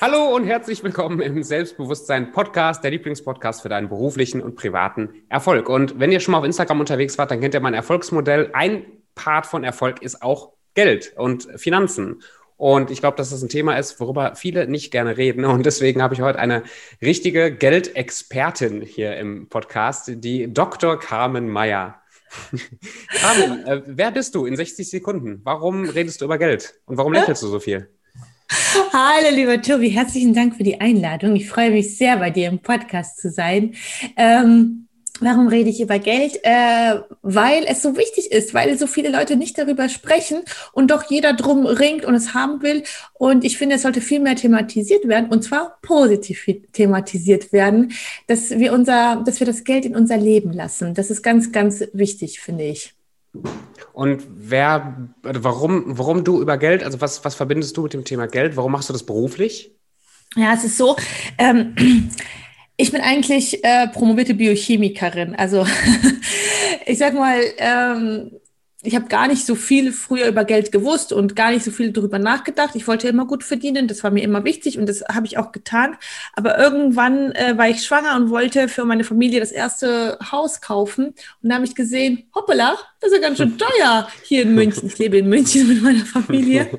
Hallo und herzlich willkommen im Selbstbewusstsein Podcast, der Lieblingspodcast für deinen beruflichen und privaten Erfolg. Und wenn ihr schon mal auf Instagram unterwegs wart, dann kennt ihr mein Erfolgsmodell. Ein Part von Erfolg ist auch Geld und Finanzen. Und ich glaube, dass das ein Thema ist, worüber viele nicht gerne reden. Und deswegen habe ich heute eine richtige Geldexpertin hier im Podcast, die Dr. Carmen Meyer. Carmen, äh, wer bist du in 60 Sekunden? Warum redest du über Geld? Und warum lächelst du so viel? Hallo, lieber Tobi, herzlichen Dank für die Einladung. Ich freue mich sehr, bei dir im Podcast zu sein. Ähm, Warum rede ich über Geld? Äh, weil es so wichtig ist, weil so viele Leute nicht darüber sprechen und doch jeder drum ringt und es haben will. Und ich finde, es sollte viel mehr thematisiert werden und zwar positiv thematisiert werden, dass wir unser, dass wir das Geld in unser Leben lassen. Das ist ganz, ganz wichtig, finde ich. Und wer, warum, warum du über Geld, also was, was verbindest du mit dem Thema Geld? Warum machst du das beruflich? Ja, es ist so, ähm, ich bin eigentlich äh, promovierte Biochemikerin. Also ich sag mal, ähm, ich habe gar nicht so viel früher über Geld gewusst und gar nicht so viel darüber nachgedacht. Ich wollte immer gut verdienen, das war mir immer wichtig und das habe ich auch getan. Aber irgendwann äh, war ich schwanger und wollte für meine Familie das erste Haus kaufen und da habe ich gesehen, hoppala, das ist ja ganz schön teuer hier in München. Ich lebe in München mit meiner Familie.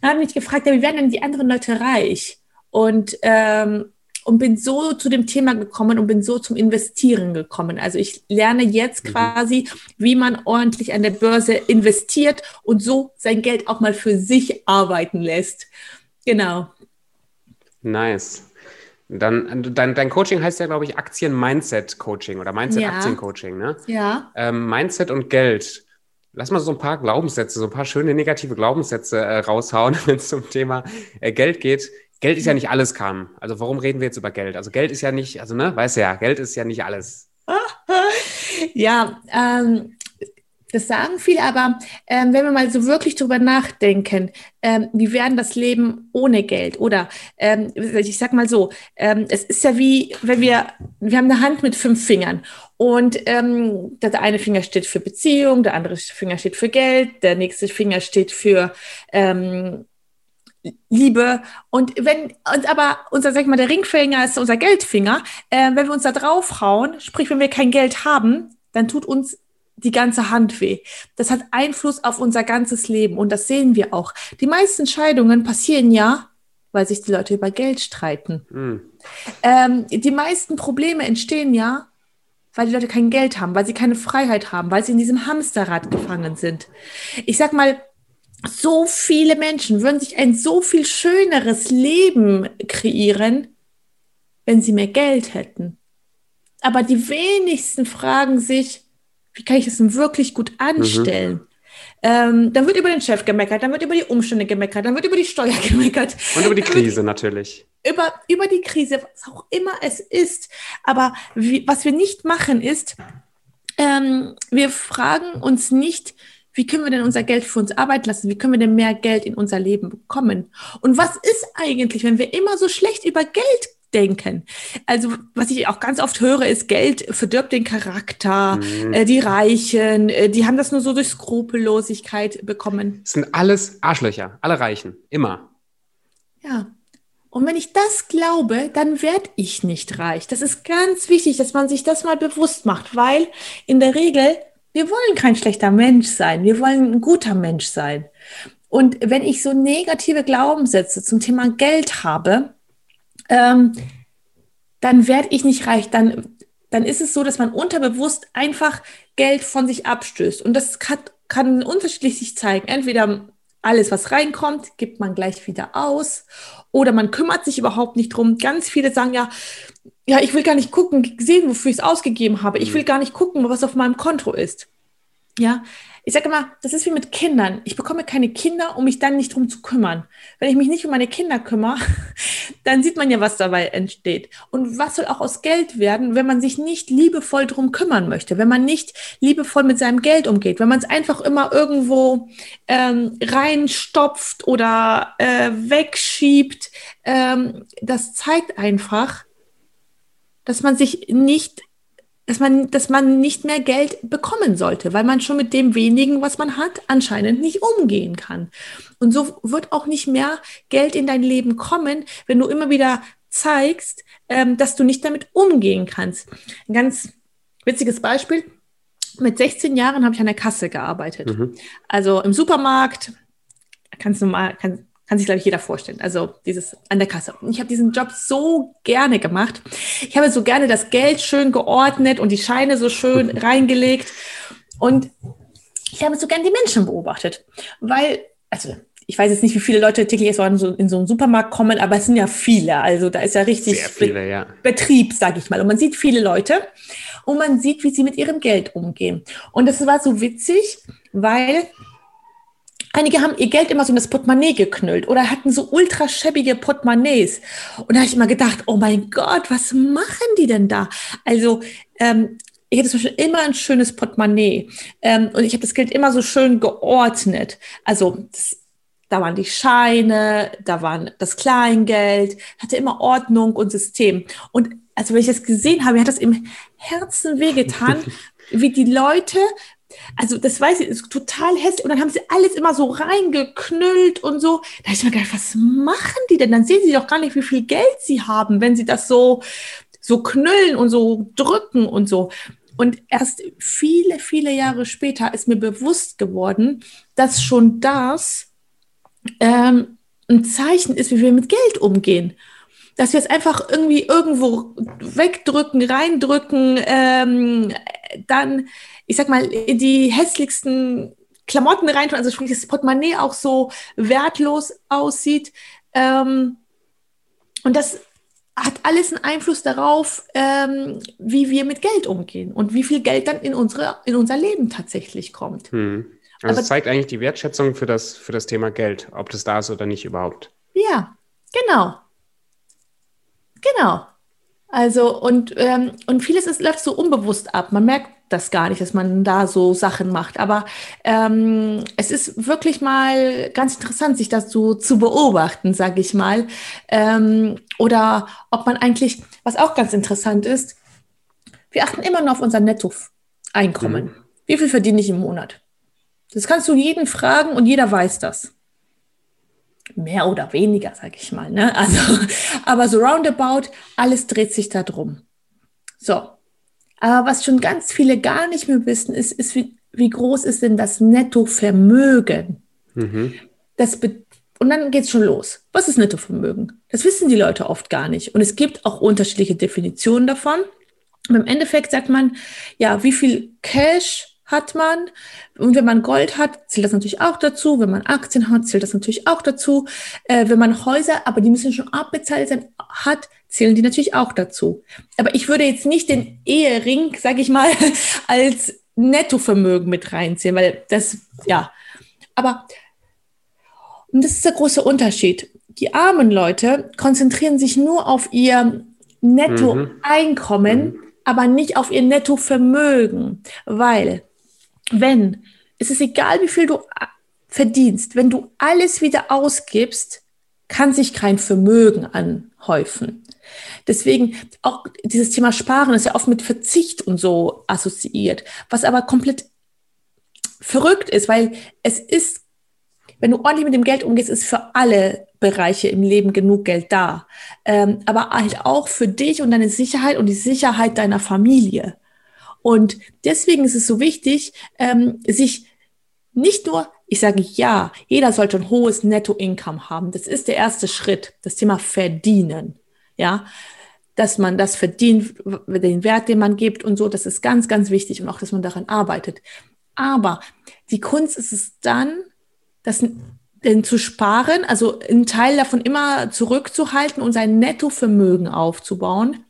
Da habe mich gefragt, ja, wie werden denn die anderen Leute reich? Und ähm, und bin so zu dem Thema gekommen und bin so zum Investieren gekommen. Also ich lerne jetzt mhm. quasi, wie man ordentlich an der Börse investiert und so sein Geld auch mal für sich arbeiten lässt. Genau. Nice. Dann, dein, dein Coaching heißt ja, glaube ich, Aktien-Mindset-Coaching oder Mindset-Aktien-Coaching, ne? Ja. Ähm, Mindset und Geld. Lass mal so ein paar Glaubenssätze, so ein paar schöne negative Glaubenssätze äh, raushauen, wenn es zum Thema äh, Geld geht. Geld ist ja nicht alles, Kam. Also warum reden wir jetzt über Geld? Also Geld ist ja nicht, also ne, weißt du ja, Geld ist ja nicht alles. ja, ähm, das sagen viele, aber ähm, wenn wir mal so wirklich drüber nachdenken, ähm, wie wäre das Leben ohne Geld? Oder ähm, ich sag mal so, ähm, es ist ja wie, wenn wir, wir haben eine Hand mit fünf Fingern und ähm, der eine Finger steht für Beziehung, der andere Finger steht für Geld, der nächste Finger steht für ähm, Liebe. Und wenn uns aber unser, sag ich mal, der Ringfinger ist unser Geldfinger, äh, wenn wir uns da draufhauen, sprich, wenn wir kein Geld haben, dann tut uns die ganze Hand weh. Das hat Einfluss auf unser ganzes Leben und das sehen wir auch. Die meisten Scheidungen passieren ja, weil sich die Leute über Geld streiten. Mhm. Ähm, die meisten Probleme entstehen ja, weil die Leute kein Geld haben, weil sie keine Freiheit haben, weil sie in diesem Hamsterrad gefangen sind. Ich sag mal, so viele Menschen würden sich ein so viel schöneres Leben kreieren, wenn sie mehr Geld hätten. Aber die wenigsten fragen sich, wie kann ich das denn wirklich gut anstellen? Mhm. Ähm, dann wird über den Chef gemeckert, dann wird über die Umstände gemeckert, dann wird über die Steuer gemeckert. Und über die Krise wird, natürlich. Über, über die Krise, was auch immer es ist. Aber wie, was wir nicht machen ist, ähm, wir fragen uns nicht, wie können wir denn unser Geld für uns arbeiten lassen? Wie können wir denn mehr Geld in unser Leben bekommen? Und was ist eigentlich, wenn wir immer so schlecht über Geld denken. Also was ich auch ganz oft höre, ist, Geld verdirbt den Charakter. Mhm. Äh, die Reichen, äh, die haben das nur so durch Skrupellosigkeit bekommen. Das sind alles Arschlöcher, alle Reichen, immer. Ja. Und wenn ich das glaube, dann werde ich nicht reich. Das ist ganz wichtig, dass man sich das mal bewusst macht, weil in der Regel wir wollen kein schlechter Mensch sein, wir wollen ein guter Mensch sein. Und wenn ich so negative Glaubenssätze zum Thema Geld habe, ähm, dann werde ich nicht reich. Dann, dann ist es so, dass man unterbewusst einfach Geld von sich abstößt. Und das kann, kann unterschiedlich sich zeigen. Entweder alles, was reinkommt, gibt man gleich wieder aus. Oder man kümmert sich überhaupt nicht drum. Ganz viele sagen ja, ja, ich will gar nicht gucken, sehen, wofür ich es ausgegeben habe. Ich mhm. will gar nicht gucken, was auf meinem Konto ist. Ja, ich sage immer, das ist wie mit Kindern. Ich bekomme keine Kinder, um mich dann nicht drum zu kümmern. Wenn ich mich nicht um meine Kinder kümmere, dann sieht man ja, was dabei entsteht. Und was soll auch aus Geld werden, wenn man sich nicht liebevoll drum kümmern möchte, wenn man nicht liebevoll mit seinem Geld umgeht, wenn man es einfach immer irgendwo ähm, reinstopft oder äh, wegschiebt. Ähm, das zeigt einfach, dass man sich nicht dass man, dass man nicht mehr Geld bekommen sollte, weil man schon mit dem wenigen, was man hat, anscheinend nicht umgehen kann. Und so wird auch nicht mehr Geld in dein Leben kommen, wenn du immer wieder zeigst, ähm, dass du nicht damit umgehen kannst. Ein ganz witziges Beispiel. Mit 16 Jahren habe ich an der Kasse gearbeitet. Mhm. Also im Supermarkt, kannst du mal, kann, kann sich, glaube ich, jeder vorstellen. Also dieses an der Kasse. Und ich habe diesen Job so gerne gemacht. Ich habe so gerne das Geld schön geordnet und die Scheine so schön reingelegt. Und ich habe so gerne die Menschen beobachtet. Weil, also ich weiß jetzt nicht, wie viele Leute täglich in so, in so einen Supermarkt kommen, aber es sind ja viele. Also da ist ja richtig viele, ja. Betrieb, sage ich mal. Und man sieht viele Leute und man sieht, wie sie mit ihrem Geld umgehen. Und das war so witzig, weil einige haben ihr Geld immer so in das Portemonnaie geknüllt oder hatten so ultra schäbige Portemonnaies. Und da habe ich immer gedacht, oh mein Gott, was machen die denn da? Also ähm, ich hatte zum Beispiel immer ein schönes Portemonnaie ähm, und ich habe das Geld immer so schön geordnet. Also das da waren die Scheine, da waren das Kleingeld, hatte immer Ordnung und System. Und also wenn ich das gesehen habe, mir hat das im Herzen wehgetan, wie die Leute, also das weiß ich, ist total hässlich. Und dann haben sie alles immer so reingeknüllt und so. Da habe ich mir gedacht, was machen die denn? Dann sehen sie doch gar nicht, wie viel Geld sie haben, wenn sie das so, so knüllen und so drücken und so. Und erst viele, viele Jahre später ist mir bewusst geworden, dass schon das ähm, ein Zeichen ist, wie wir mit Geld umgehen. Dass wir es einfach irgendwie irgendwo wegdrücken, reindrücken, ähm, dann, ich sag mal, die hässlichsten Klamotten reintun, also sprich, das Portemonnaie auch so wertlos aussieht. Ähm, und das hat alles einen Einfluss darauf, ähm, wie wir mit Geld umgehen und wie viel Geld dann in, unsere, in unser Leben tatsächlich kommt. Hm. Also es zeigt eigentlich die Wertschätzung für das, für das Thema Geld, ob das da ist oder nicht überhaupt. Ja, genau. Genau. Also, und, ähm, und vieles ist, läuft so unbewusst ab. Man merkt das gar nicht, dass man da so Sachen macht. Aber ähm, es ist wirklich mal ganz interessant, sich das so zu beobachten, sage ich mal. Ähm, oder ob man eigentlich, was auch ganz interessant ist, wir achten immer nur auf unser Nettoeinkommen. Mhm. Wie viel verdiene ich im Monat? Das kannst du jeden fragen und jeder weiß das. Mehr oder weniger, sag ich mal. Ne? Also, aber so roundabout, alles dreht sich da drum. So. Aber was schon ganz viele gar nicht mehr wissen, ist, ist wie, wie groß ist denn das Nettovermögen? Mhm. Das und dann geht es schon los. Was ist Nettovermögen? Das wissen die Leute oft gar nicht. Und es gibt auch unterschiedliche Definitionen davon. Und im Endeffekt sagt man, ja, wie viel Cash hat man. Und wenn man Gold hat, zählt das natürlich auch dazu. Wenn man Aktien hat, zählt das natürlich auch dazu. Äh, wenn man Häuser, aber die müssen schon abbezahlt sein, hat, zählen die natürlich auch dazu. Aber ich würde jetzt nicht den Ehering, sage ich mal, als Nettovermögen mit reinziehen, weil das, ja. Aber, und das ist der große Unterschied. Die armen Leute konzentrieren sich nur auf ihr Nettoeinkommen, mhm. aber nicht auf ihr Nettovermögen, weil wenn, es ist egal, wie viel du äh, verdienst, wenn du alles wieder ausgibst, kann sich kein Vermögen anhäufen. Deswegen auch dieses Thema Sparen ist ja oft mit Verzicht und so assoziiert, was aber komplett verrückt ist, weil es ist, wenn du ordentlich mit dem Geld umgehst, ist für alle Bereiche im Leben genug Geld da. Ähm, aber halt auch für dich und deine Sicherheit und die Sicherheit deiner Familie. Und deswegen ist es so wichtig, ähm, sich nicht nur, ich sage ja, jeder sollte ein hohes Netto-Income haben. Das ist der erste Schritt, das Thema Verdienen. Ja, dass man das verdient, den Wert, den man gibt und so, das ist ganz, ganz wichtig und auch, dass man daran arbeitet. Aber die Kunst ist es dann, das denn zu sparen, also einen Teil davon immer zurückzuhalten und sein Nettovermögen aufzubauen.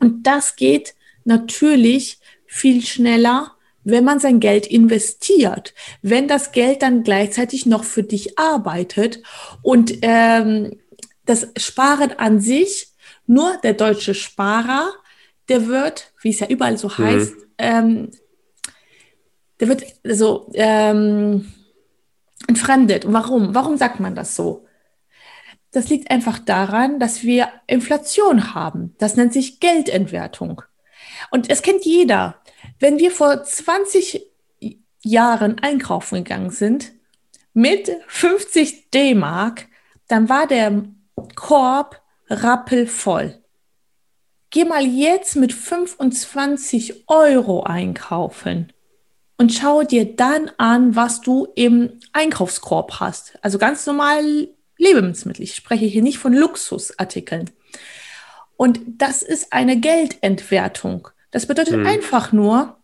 Und das geht natürlich viel schneller, wenn man sein Geld investiert, wenn das Geld dann gleichzeitig noch für dich arbeitet und ähm, das Sparen an sich, nur der deutsche Sparer, der wird, wie es ja überall so mhm. heißt, ähm, der wird so ähm, entfremdet. Warum? Warum sagt man das so? Das liegt einfach daran, dass wir Inflation haben. Das nennt sich Geldentwertung. Und es kennt jeder. Wenn wir vor 20 Jahren einkaufen gegangen sind, mit 50 D-Mark, dann war der Korb rappelvoll. Geh mal jetzt mit 25 Euro einkaufen und schau dir dann an, was du im Einkaufskorb hast. Also ganz normal Lebensmittel. Ich spreche hier nicht von Luxusartikeln. Und das ist eine Geldentwertung. Das bedeutet hm. einfach nur,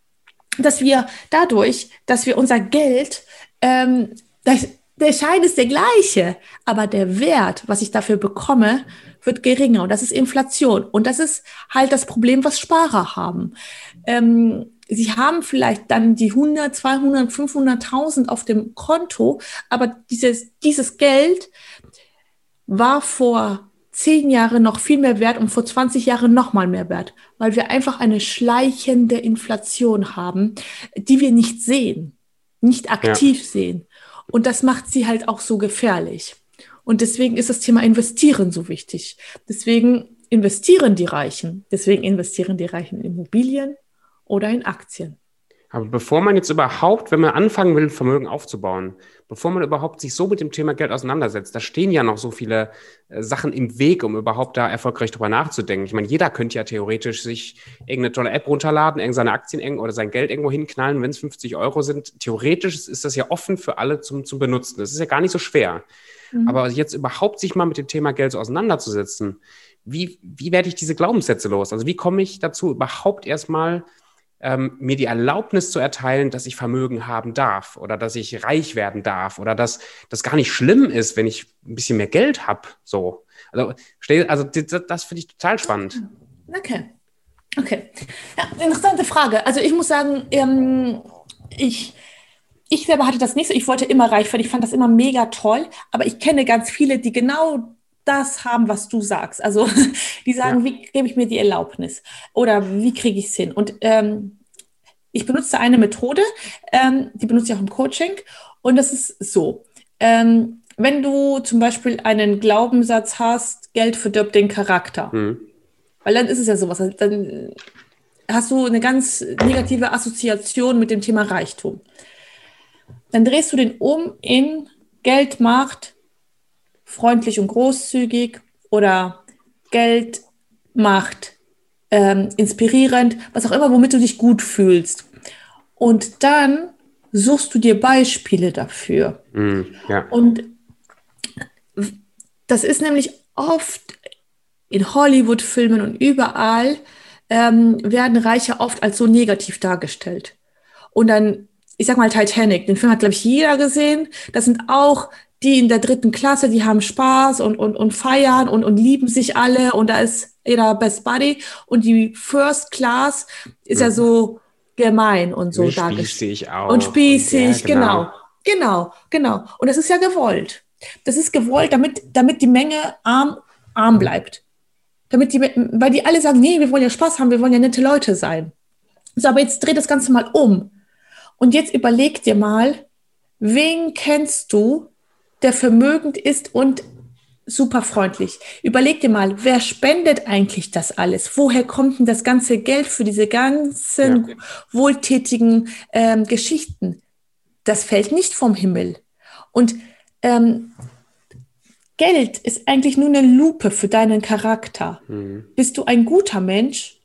dass wir dadurch, dass wir unser Geld, ähm, das, der Schein ist der gleiche, aber der Wert, was ich dafür bekomme, wird geringer. Und das ist Inflation. Und das ist halt das Problem, was Sparer haben. Ähm, sie haben vielleicht dann die 100, 200, 500.000 auf dem Konto, aber dieses, dieses Geld war vor zehn Jahren noch viel mehr wert und vor 20 Jahren noch mal mehr wert, weil wir einfach eine schleichende Inflation haben, die wir nicht sehen, nicht aktiv ja. sehen. Und das macht sie halt auch so gefährlich. Und deswegen ist das Thema Investieren so wichtig. Deswegen investieren die Reichen. Deswegen investieren die Reichen in Immobilien oder in Aktien. Aber bevor man jetzt überhaupt, wenn man anfangen will, Vermögen aufzubauen, bevor man überhaupt sich so mit dem Thema Geld auseinandersetzt, da stehen ja noch so viele äh, Sachen im Weg, um überhaupt da erfolgreich drüber nachzudenken. Ich meine, jeder könnte ja theoretisch sich irgendeine tolle App runterladen, irgendeine Aktien oder sein Geld irgendwo hinknallen, wenn es 50 Euro sind. Theoretisch ist das ja offen für alle zum, zum Benutzen. Das ist ja gar nicht so schwer. Mhm. Aber jetzt überhaupt sich mal mit dem Thema Geld so auseinanderzusetzen, wie, wie werde ich diese Glaubenssätze los? Also wie komme ich dazu, überhaupt erstmal ähm, mir die Erlaubnis zu erteilen, dass ich Vermögen haben darf oder dass ich reich werden darf oder dass das gar nicht schlimm ist, wenn ich ein bisschen mehr Geld habe. So. Also, also das, das finde ich total spannend. Okay. Okay. Ja, interessante Frage. Also ich muss sagen, ähm, ich, ich selber hatte das nicht so. Ich wollte immer reich werden. Ich fand das immer mega toll. Aber ich kenne ganz viele, die genau das haben, was du sagst. Also die sagen, ja. wie gebe ich mir die Erlaubnis oder wie kriege ich es hin? Und ähm, ich benutze eine Methode, ähm, die benutze ich auch im Coaching und das ist so. Ähm, wenn du zum Beispiel einen Glaubenssatz hast, Geld verdirbt den Charakter, mhm. weil dann ist es ja sowas, dann hast du eine ganz negative Assoziation mit dem Thema Reichtum. Dann drehst du den um in Geld macht freundlich und großzügig oder Geld macht ähm, inspirierend, was auch immer, womit du dich gut fühlst. Und dann suchst du dir Beispiele dafür. Mm, ja. Und das ist nämlich oft in Hollywood-Filmen und überall ähm, werden Reiche oft als so negativ dargestellt. Und dann, ich sag mal Titanic, den Film hat, glaube ich, jeder gesehen. Das sind auch die in der dritten Klasse, die haben Spaß und, und, und feiern und, und lieben sich alle und da ist jeder Best Buddy und die First Class ist ja, ja so gemein und so dargestellt. Auch. Und spießig, ja, genau. genau. Genau, genau. Und das ist ja gewollt. Das ist gewollt, damit, damit die Menge arm, arm bleibt. Damit die, weil die alle sagen, nee, wir wollen ja Spaß haben, wir wollen ja nette Leute sein. So, aber jetzt dreht das Ganze mal um. Und jetzt überleg dir mal, wen kennst du, der vermögend ist und super freundlich. Überleg dir mal, wer spendet eigentlich das alles? Woher kommt denn das ganze Geld für diese ganzen ja. wohltätigen ähm, Geschichten? Das fällt nicht vom Himmel. Und ähm, Geld ist eigentlich nur eine Lupe für deinen Charakter. Mhm. Bist du ein guter Mensch,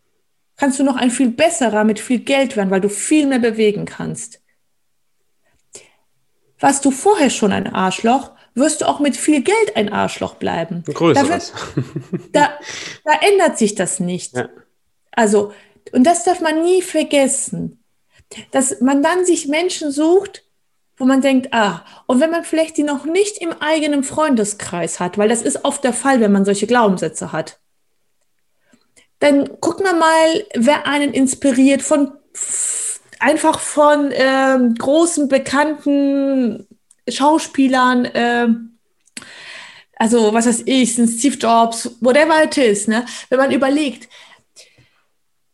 kannst du noch ein viel besserer mit viel Geld werden, weil du viel mehr bewegen kannst. Warst du vorher schon ein Arschloch, wirst du auch mit viel Geld ein Arschloch bleiben. Größeres. Da, da, ändert sich das nicht. Ja. Also, und das darf man nie vergessen, dass man dann sich Menschen sucht, wo man denkt, ah, und wenn man vielleicht die noch nicht im eigenen Freundeskreis hat, weil das ist oft der Fall, wenn man solche Glaubenssätze hat, dann guckt man mal, wer einen inspiriert von einfach von ähm, großen bekannten Schauspielern, äh, also was weiß ich, ein Steve Jobs, whatever it is, ne? wenn man überlegt,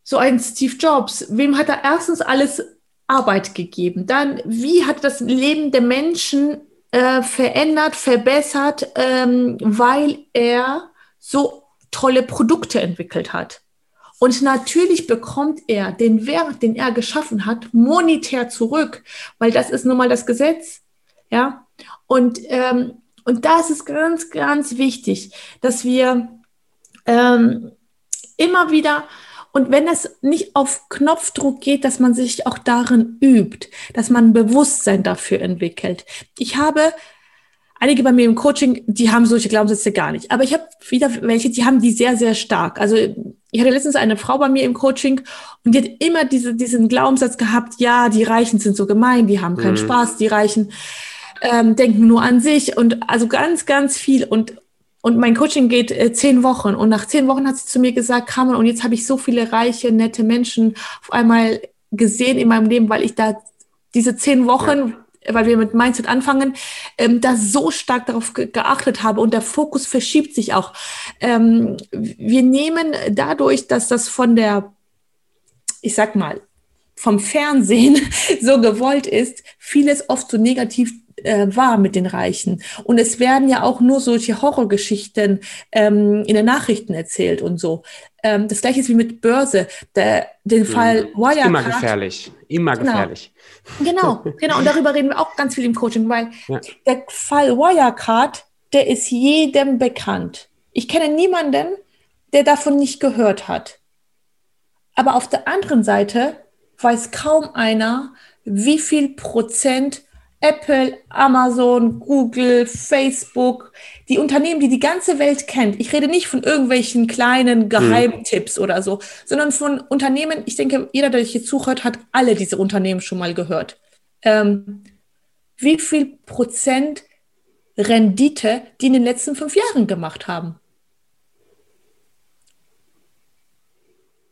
so ein Steve Jobs, wem hat er erstens alles Arbeit gegeben? Dann, wie hat das Leben der Menschen äh, verändert, verbessert, ähm, weil er so tolle Produkte entwickelt hat? Und natürlich bekommt er den Wert, den er geschaffen hat, monetär zurück, weil das ist nun mal das Gesetz. Ja, Und, ähm, und da ist ganz, ganz wichtig, dass wir ähm, immer wieder und wenn es nicht auf Knopfdruck geht, dass man sich auch darin übt, dass man Bewusstsein dafür entwickelt. Ich habe einige bei mir im Coaching, die haben solche Glaubenssätze gar nicht. Aber ich habe wieder welche, die haben die sehr, sehr stark. Also ich hatte letztens eine Frau bei mir im Coaching und die hat immer diese, diesen Glaubenssatz gehabt, ja, die Reichen sind so gemein, die haben keinen mhm. Spaß, die Reichen ähm, denken nur an sich und also ganz, ganz viel. Und und mein Coaching geht äh, zehn Wochen. Und nach zehn Wochen hat sie zu mir gesagt, Carmen, und jetzt habe ich so viele reiche, nette Menschen auf einmal gesehen in meinem Leben, weil ich da diese zehn Wochen, ja. Weil wir mit Mindset anfangen, ähm, da so stark darauf ge geachtet habe. Und der Fokus verschiebt sich auch. Ähm, wir nehmen dadurch, dass das von der, ich sag mal, vom Fernsehen so gewollt ist, vieles oft so negativ äh, war mit den Reichen. Und es werden ja auch nur solche Horrorgeschichten ähm, in den Nachrichten erzählt und so. Ähm, das gleiche ist wie mit Börse. Der, den mhm. Fall Wirecard. Immer gefährlich. Immer genau. gefährlich. Genau, genau. Und darüber reden wir auch ganz viel im Coaching, weil ja. der Fall Wirecard, der ist jedem bekannt. Ich kenne niemanden, der davon nicht gehört hat. Aber auf der anderen Seite weiß kaum einer, wie viel Prozent Apple, Amazon, Google, Facebook, die Unternehmen, die die ganze Welt kennt. Ich rede nicht von irgendwelchen kleinen Geheimtipps mhm. oder so, sondern von Unternehmen. Ich denke, jeder, der hier zuhört, hat alle diese Unternehmen schon mal gehört. Ähm, wie viel Prozent Rendite die in den letzten fünf Jahren gemacht haben?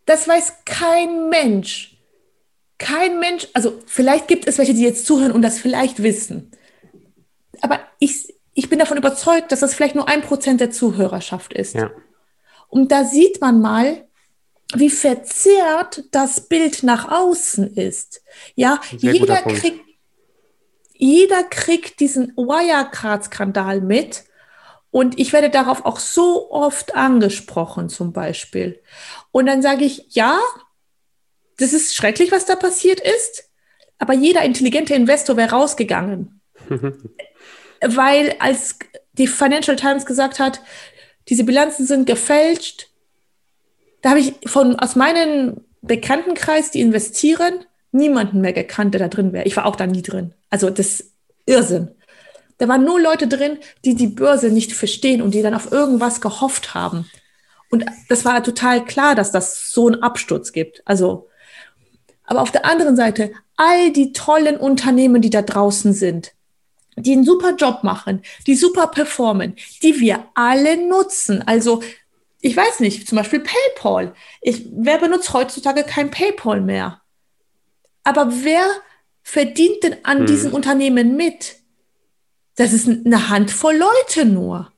Das weiß kein Mensch. Kein Mensch, also vielleicht gibt es welche, die jetzt zuhören und das vielleicht wissen. Aber ich, ich bin davon überzeugt, dass das vielleicht nur ein Prozent der Zuhörerschaft ist. Ja. Und da sieht man mal, wie verzerrt das Bild nach außen ist. Ja, jeder kriegt, jeder kriegt diesen Wirecard-Skandal mit. Und ich werde darauf auch so oft angesprochen, zum Beispiel. Und dann sage ich, ja, das ist schrecklich, was da passiert ist, aber jeder intelligente Investor wäre rausgegangen. Weil als die Financial Times gesagt hat, diese Bilanzen sind gefälscht, da habe ich von aus meinem Bekanntenkreis, die investieren, niemanden mehr gekannt, der da drin wäre. Ich war auch da nie drin. Also das ist Irrsinn. Da waren nur Leute drin, die die Börse nicht verstehen und die dann auf irgendwas gehofft haben. Und das war total klar, dass das so einen Absturz gibt. Also aber auf der anderen Seite, all die tollen Unternehmen, die da draußen sind, die einen super Job machen, die super performen, die wir alle nutzen. Also ich weiß nicht, zum Beispiel PayPal. Ich, wer benutzt heutzutage kein PayPal mehr? Aber wer verdient denn an hm. diesen Unternehmen mit? Das ist eine Handvoll Leute nur.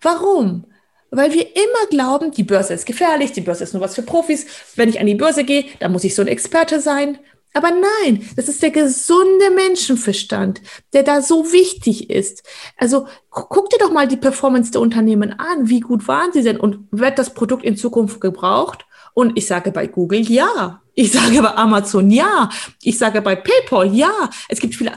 Warum? Weil wir immer glauben, die Börse ist gefährlich, die Börse ist nur was für Profis. Wenn ich an die Börse gehe, dann muss ich so ein Experte sein. Aber nein, das ist der gesunde Menschenverstand, der da so wichtig ist. Also guck dir doch mal die Performance der Unternehmen an. Wie gut waren sie denn und wird das Produkt in Zukunft gebraucht? Und ich sage bei Google ja. Ich sage bei Amazon ja. Ich sage bei PayPal ja. Es gibt viele.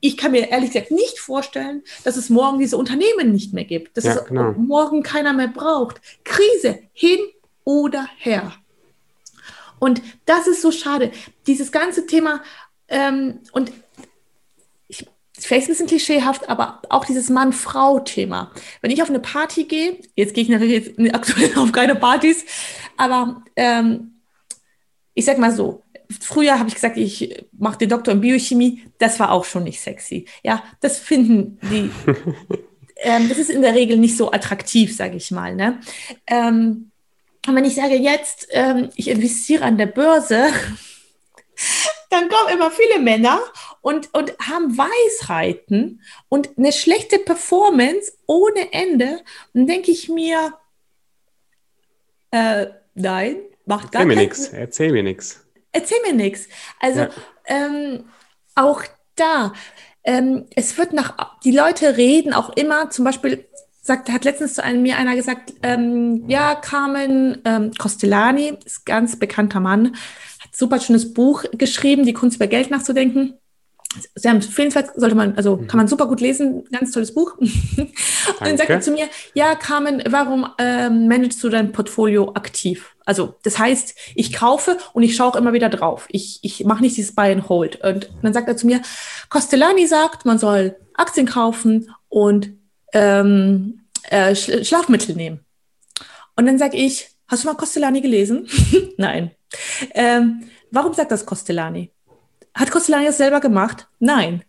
Ich, kann mir ehrlich gesagt nicht vorstellen, dass es morgen diese Unternehmen nicht mehr gibt, dass ja, es genau. morgen keiner mehr braucht. Krise hin oder her. Und das ist so schade. Dieses ganze Thema ähm, und ich, vielleicht ein bisschen klischeehaft, aber auch dieses Mann-Frau-Thema. Wenn ich auf eine Party gehe, jetzt gehe ich natürlich aktuell auf keine Partys, aber ähm, ich sag mal so, früher habe ich gesagt, ich mache den Doktor in Biochemie. Das war auch schon nicht sexy. Ja, das finden die. ähm, das ist in der Regel nicht so attraktiv, sage ich mal. Ne? Ähm, und wenn ich sage jetzt, ähm, ich investiere an der Börse, dann kommen immer viele Männer und, und haben Weisheiten und eine schlechte Performance ohne Ende. Und denke ich mir, äh, nein, macht gar Erzähl mir nichts. Erzähl mir nichts erzähl mir nichts. Also ja. ähm, auch da, ähm, es wird nach, die Leute reden auch immer, zum Beispiel sagt, hat letztens zu einem, mir einer gesagt, ähm, ja, Carmen ähm, Costellani, ist ganz bekannter Mann, hat super schönes Buch geschrieben, die Kunst über Geld nachzudenken. sehr empfehlenswert, sollte man, also kann man super gut lesen, ganz tolles Buch. und dann sagt er zu mir, ja, Carmen, warum ähm, managst du dein Portfolio aktiv? Also das heißt, ich kaufe und ich schaue auch immer wieder drauf. Ich, ich mache nicht dieses Buy and Hold. Und dann sagt er zu mir, Costellani sagt, man soll Aktien kaufen und ähm, äh, Schlafmittel nehmen. Und dann sage ich, hast du mal Costellani gelesen? Nein. Ähm, warum sagt das Costellani? Hat Costellani das selber gemacht? Nein.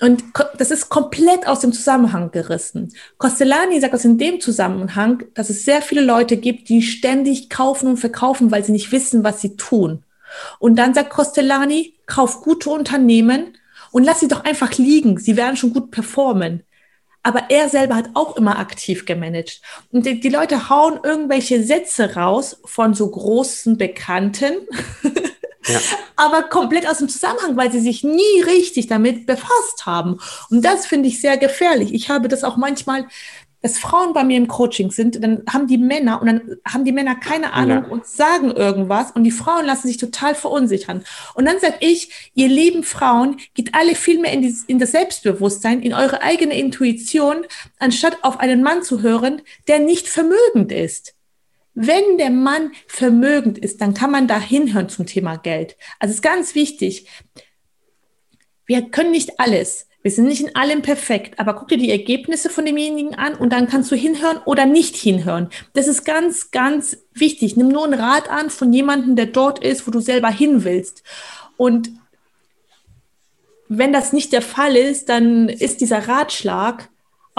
Und das ist komplett aus dem Zusammenhang gerissen. Costellani sagt das in dem Zusammenhang, dass es sehr viele Leute gibt, die ständig kaufen und verkaufen, weil sie nicht wissen, was sie tun. Und dann sagt Costellani, kauf gute Unternehmen und lass sie doch einfach liegen. Sie werden schon gut performen. Aber er selber hat auch immer aktiv gemanagt. Und die, die Leute hauen irgendwelche Sätze raus von so großen Bekannten. Ja. aber komplett aus dem Zusammenhang, weil sie sich nie richtig damit befasst haben. Und das finde ich sehr gefährlich. Ich habe das auch manchmal dass Frauen bei mir im Coaching sind, dann haben die Männer und dann haben die Männer keine Ahnung ja. und sagen irgendwas und die Frauen lassen sich total verunsichern. Und dann sage ich, ihr lieben Frauen, geht alle viel mehr in, die, in das Selbstbewusstsein, in eure eigene Intuition, anstatt auf einen Mann zu hören, der nicht vermögend ist. Wenn der Mann vermögend ist, dann kann man da hinhören zum Thema Geld. Also ist ganz wichtig. Wir können nicht alles. Wir sind nicht in allem perfekt, aber guck dir die Ergebnisse von demjenigen an und dann kannst du hinhören oder nicht hinhören. Das ist ganz, ganz wichtig. Nimm nur einen Rat an von jemandem, der dort ist, wo du selber hin willst. Und wenn das nicht der Fall ist, dann ist dieser Ratschlag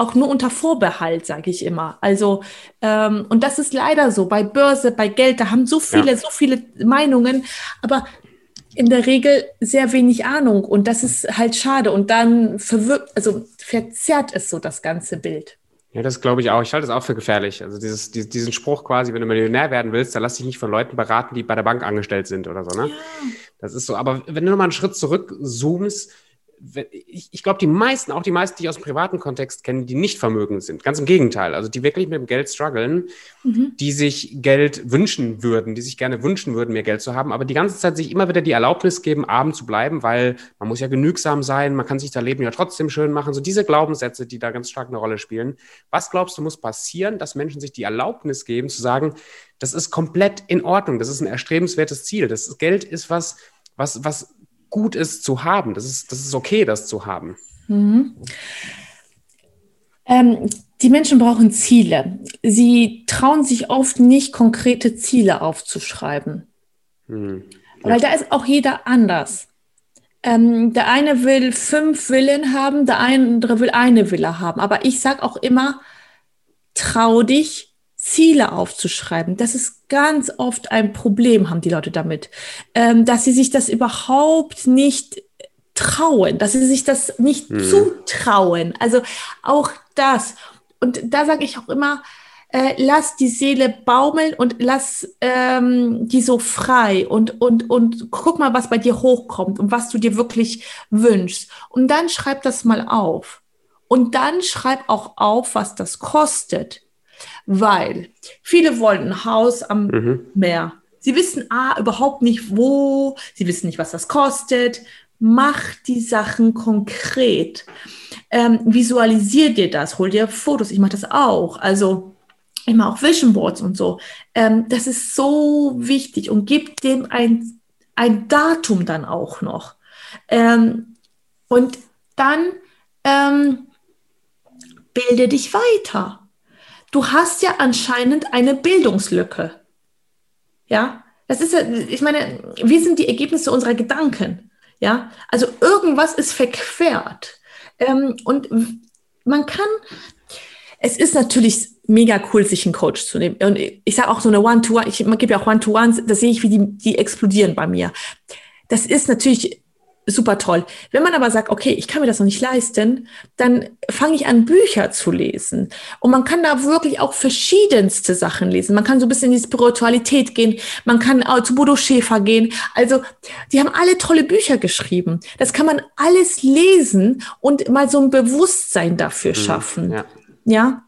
auch nur unter Vorbehalt, sage ich immer. Also, ähm, und das ist leider so bei Börse, bei Geld, da haben so viele, ja. so viele Meinungen, aber in der Regel sehr wenig Ahnung und das ist halt schade und dann verwirrt, also verzerrt es so das ganze Bild. Ja, das glaube ich auch. Ich halte es auch für gefährlich. Also dieses, diesen Spruch quasi, wenn du Millionär werden willst, dann lass dich nicht von Leuten beraten, die bei der Bank angestellt sind oder so, ne? Ja. Das ist so. Aber wenn du nochmal einen Schritt zurück zoomst, ich, ich glaube, die meisten, auch die meisten, die ich aus dem privaten Kontext kenne, die nicht vermögend sind. Ganz im Gegenteil. Also die wirklich mit dem Geld strugglen, mhm. die sich Geld wünschen würden, die sich gerne wünschen würden, mehr Geld zu haben, aber die ganze Zeit sich immer wieder die Erlaubnis geben, abend zu bleiben, weil man muss ja genügsam sein, man kann sich das Leben ja trotzdem schön machen. So diese Glaubenssätze, die da ganz stark eine Rolle spielen. Was glaubst du, muss passieren, dass Menschen sich die Erlaubnis geben, zu sagen, das ist komplett in Ordnung, das ist ein erstrebenswertes Ziel. Das Geld ist was, was, was gut ist zu haben. Das ist, das ist okay, das zu haben. Mhm. Ähm, die Menschen brauchen Ziele. Sie trauen sich oft nicht, konkrete Ziele aufzuschreiben. Mhm. Ja. Weil da ist auch jeder anders. Ähm, der eine will fünf Villen haben, der andere will eine Villa haben. Aber ich sage auch immer, trau dich, Ziele aufzuschreiben. Das ist ganz oft ein Problem, haben die Leute damit, ähm, dass sie sich das überhaupt nicht trauen, dass sie sich das nicht hm. zutrauen. Also auch das. Und da sage ich auch immer, äh, lass die Seele baumeln und lass ähm, die so frei und, und, und guck mal, was bei dir hochkommt und was du dir wirklich wünschst. Und dann schreib das mal auf. Und dann schreib auch auf, was das kostet weil viele wollen ein Haus am mhm. Meer. Sie wissen ah, überhaupt nicht wo, sie wissen nicht, was das kostet. Mach die Sachen konkret. Ähm, visualisier dir das, hol dir Fotos. Ich mache das auch. Also ich mache auch Vision Boards und so. Ähm, das ist so wichtig und gib dem ein, ein Datum dann auch noch. Ähm, und dann ähm, bilde dich weiter du hast ja anscheinend eine Bildungslücke. Ja, das ist ja, ich meine, wir sind die Ergebnisse unserer Gedanken. Ja, also irgendwas ist verquert. Ähm, und man kann, es ist natürlich mega cool, sich einen Coach zu nehmen. Und ich sage auch so eine One-to-One, -One, ich gebe ja auch One-to-Ones, da sehe ich, wie die, die explodieren bei mir. Das ist natürlich super toll. Wenn man aber sagt, okay, ich kann mir das noch nicht leisten, dann fange ich an, Bücher zu lesen. Und man kann da wirklich auch verschiedenste Sachen lesen. Man kann so ein bisschen in die Spiritualität gehen. Man kann auch zu Bodo Schäfer gehen. Also, die haben alle tolle Bücher geschrieben. Das kann man alles lesen und mal so ein Bewusstsein dafür mhm, schaffen. Ja. ja?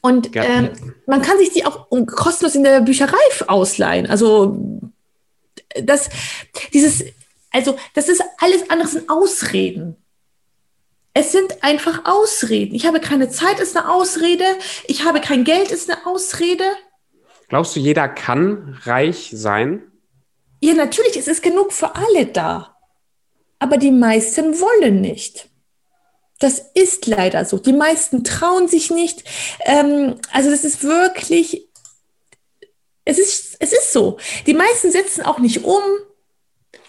Und. Ähm, man kann sich die auch kostenlos in der Bücherei ausleihen. Also, das, dieses Also das ist alles andere sind Ausreden. Es sind einfach Ausreden. Ich habe keine Zeit, ist eine Ausrede. Ich habe kein Geld, ist eine Ausrede. Glaubst du, jeder kann reich sein? Ja, natürlich, es ist genug für alle da. Aber die meisten wollen nicht. Das ist leider so. Die meisten trauen sich nicht. Ähm, also das ist wirklich, es ist, es ist so. Die meisten setzen auch nicht um.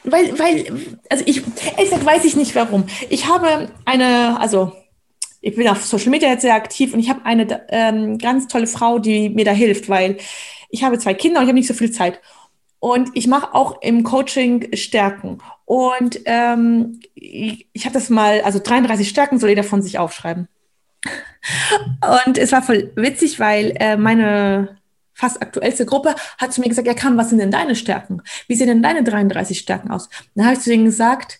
Weil, weil, also ich, ehrlich gesagt weiß ich nicht warum. Ich habe eine, also ich bin auf Social Media jetzt sehr aktiv und ich habe eine ähm, ganz tolle Frau, die mir da hilft, weil ich habe zwei Kinder und ich habe nicht so viel Zeit. Und ich mache auch im Coaching Stärken. Und ähm, ich, ich habe das mal, also 33 Stärken soll jeder von sich aufschreiben. Und es war voll witzig, weil äh, meine fast aktuellste Gruppe, hat zu mir gesagt, ja Kam, was sind denn deine Stärken? Wie sehen denn deine 33 Stärken aus? dann habe ich zu denen gesagt,